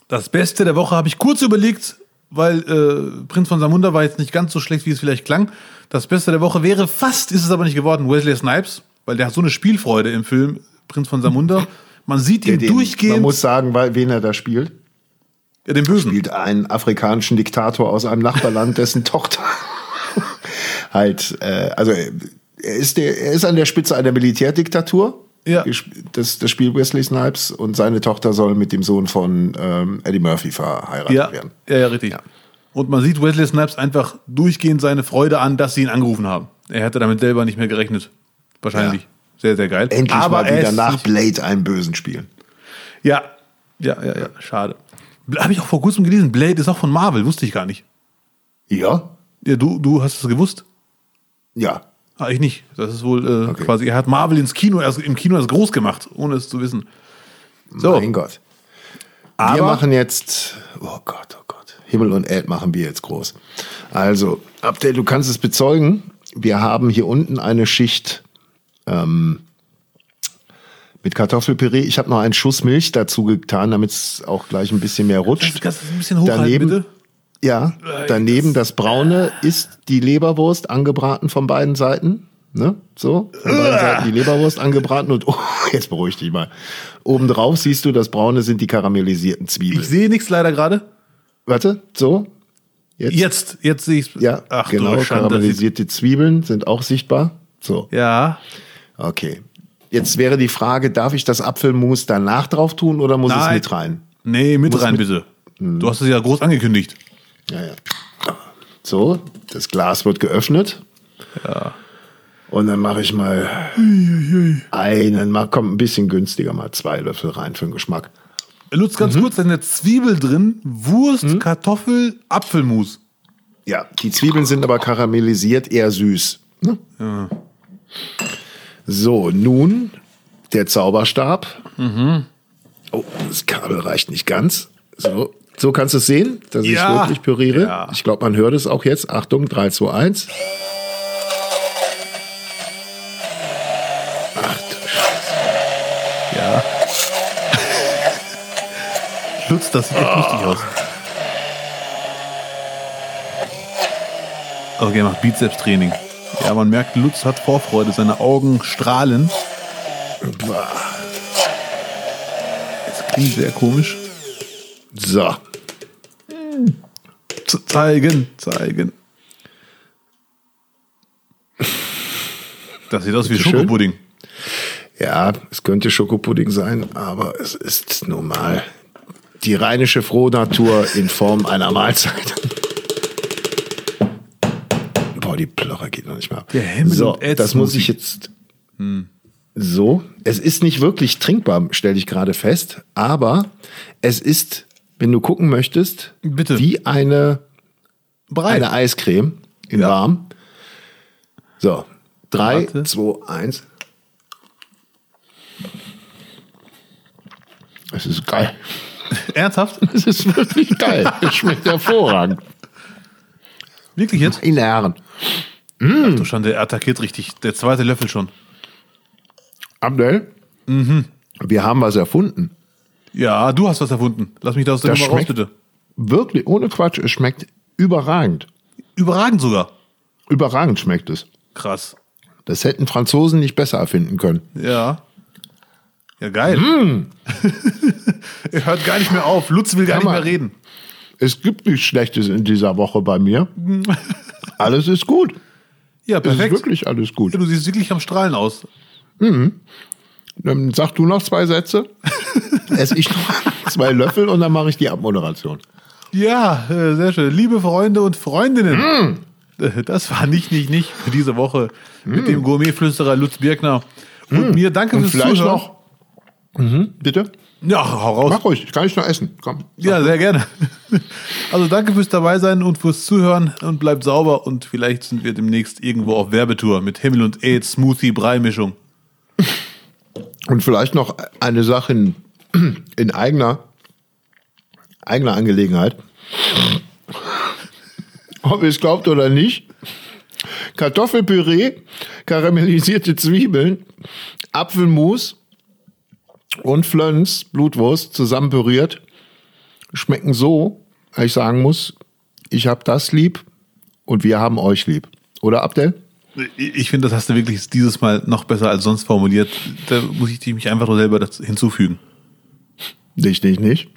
Das Beste der Woche habe ich kurz überlegt, weil äh, Prinz von Samunda war jetzt nicht ganz so schlecht, wie es vielleicht klang. Das Beste der Woche wäre fast, ist es aber nicht geworden, Wesley Snipes, weil der hat so eine Spielfreude im Film Prinz von Samunda. Man sieht ihn Den- durchgehend, Man muss sagen, wen er da spielt. ja, den Bösen. spielt einen afrikanischen Diktator aus einem Nachbarland, dessen Tochter halt, äh, also er ist, der, er ist an der Spitze einer Militärdiktatur. Ja. Das, das Spiel Wesley Snipes und seine Tochter soll mit dem Sohn von ähm, Eddie Murphy verheiratet Ja, werden. ja, ja, richtig. Und man sieht Wesley Snipes einfach durchgehend seine Freude an, dass sie ihn angerufen haben. Er hätte damit selber nicht mehr gerechnet. Wahrscheinlich. Ja. Sehr, sehr geil. Endlich Aber mal er wieder nach Blade einen Bösen spielen. Ja, ja, ja, ja, schade. Habe ich auch vor kurzem gelesen. Blade ist auch von Marvel, wusste ich gar nicht. Ja? Ja, du, du hast es gewusst. Ja. Ah, ich nicht. Das ist wohl äh, Okay. quasi, er hat Marvel ins Kino, erst, im Kino erst groß gemacht, ohne es zu wissen. So, Mein Gott. aber wir machen jetzt, oh Gott, oh Gott, Himmel und Erd machen wir jetzt groß. Also, Update, du kannst es bezeugen. Wir haben hier unten eine Schicht ähm, mit Kartoffelpüree. Ich habe noch einen Schuss Milch dazu getan, damit es auch gleich ein bisschen mehr kannst, rutscht. kannst du das ein bisschen hochhalten, Daneben- bitte? Ja, daneben das Braune ist die Leberwurst angebraten von beiden Seiten. Ne? So, von beiden Seiten die Leberwurst angebraten und oh, jetzt beruhig dich mal. Obendrauf siehst du, das Braune sind die karamellisierten Zwiebeln. Ich sehe nichts leider gerade. Warte, so. Jetzt. Jetzt, jetzt sehe ich Ja, Ach, genau. Karamellisierte Zwiebeln sind auch sichtbar. So, Ja, okay. Jetzt wäre die Frage, darf ich das Apfelmus danach drauf tun oder muss es mit rein? nee, mit Muss rein mit- bitte. Du hast es ja groß angekündigt. Ja, ja. So, das Glas wird geöffnet. Ja. Und dann mache ich mal einen, mal kommt ein bisschen günstiger, mal zwei Löffel rein für den Geschmack. Lutz, ganz kurz, da ist eine Zwiebel drin, Wurst, Kartoffel, Apfelmus. Ja, die Zwiebeln sind aber karamellisiert, eher süß. Ne? So, nun der Zauberstab. Oh, das Kabel reicht nicht ganz. So, so kannst du es sehen, dass ich Ja. wirklich püriere. Ja. Ich glaube, man hört es auch jetzt. Achtung, 3, 2, 1. Ach du Scheiße. Ja. Lutz, das sieht echt lustig aus. Okay, macht Bizeps-Training. Ja, man merkt, Lutz hat Vorfreude, seine Augen strahlen. Es klingt sehr komisch. So, Z zeigen, zeigen. Das sieht aus wie. Schokopudding. ja, es könnte Schokopudding sein, aber es ist nun mal die rheinische Frohnatur in Form einer Mahlzeit. Boah, die Plörre geht noch nicht mal. ab. Der Himmel so, das muss ich jetzt so. Es ist nicht wirklich trinkbar, stelle ich gerade fest, aber es ist, wenn du gucken möchtest, Bitte. wie eine Brei. eine Eiscreme in Ja. warm. So, drei, Warte. zwei, eins. Es ist geil. Ernsthaft? Es ist wirklich geil. Es schmeckt hervorragend. Wirklich jetzt? In der Herren. Ach du Schande, er attackiert richtig. Der zweite Löffel schon. Abdel, Mhm. wir haben was erfunden. Ja, du hast was erfunden. Lass mich da aus der Das Nummer raus, bitte. Wirklich, ohne Quatsch, es schmeckt überragend. Überragend sogar. Überragend schmeckt es. Krass. Das hätten Franzosen nicht besser erfinden können. Ja. Ja, geil. Mm. er hört gar nicht mehr auf. Lutz will gar nicht Hammer. mehr reden. Es gibt nichts Schlechtes in dieser Woche bei mir. Alles ist gut. Ja, Es ist perfekt. wirklich alles gut. Ja, du siehst wirklich am Strahlen aus. Dann sag du noch zwei Sätze. Esse ich noch zwei Löffel und dann mache ich die Abmoderation. Ja, äh, sehr schön. Liebe Freunde und Freundinnen. Äh, Das war nicht, nicht, nicht für diese Woche mit dem Gourmetflüsterer Lutz Birkner. Und mir danke Und fürs vielleicht Zuhören. noch. Mhm, bitte? Ja, hau raus. Mach ruhig, kann ich noch essen. Komm. Ja, sehr gerne. Also danke fürs dabei sein und fürs Zuhören und bleibt sauber und vielleicht sind wir demnächst irgendwo auf Werbetour mit Himmel und Ed Smoothie Brei-Mischung. Und vielleicht noch eine Sache in, in eigener, eigener Angelegenheit. Ob ihr es glaubt oder nicht. Kartoffelpüree, karamellisierte Zwiebeln, Apfelmus und Flöns, Blutwurst, zusammen püriert, schmecken so, dass ich sagen muss, ich habe das lieb und wir haben euch lieb. Oder Abdel? Ich finde, das hast du wirklich dieses Mal noch besser als sonst formuliert. Da muss ich mich einfach nur selber hinzufügen. Dich nicht, nicht.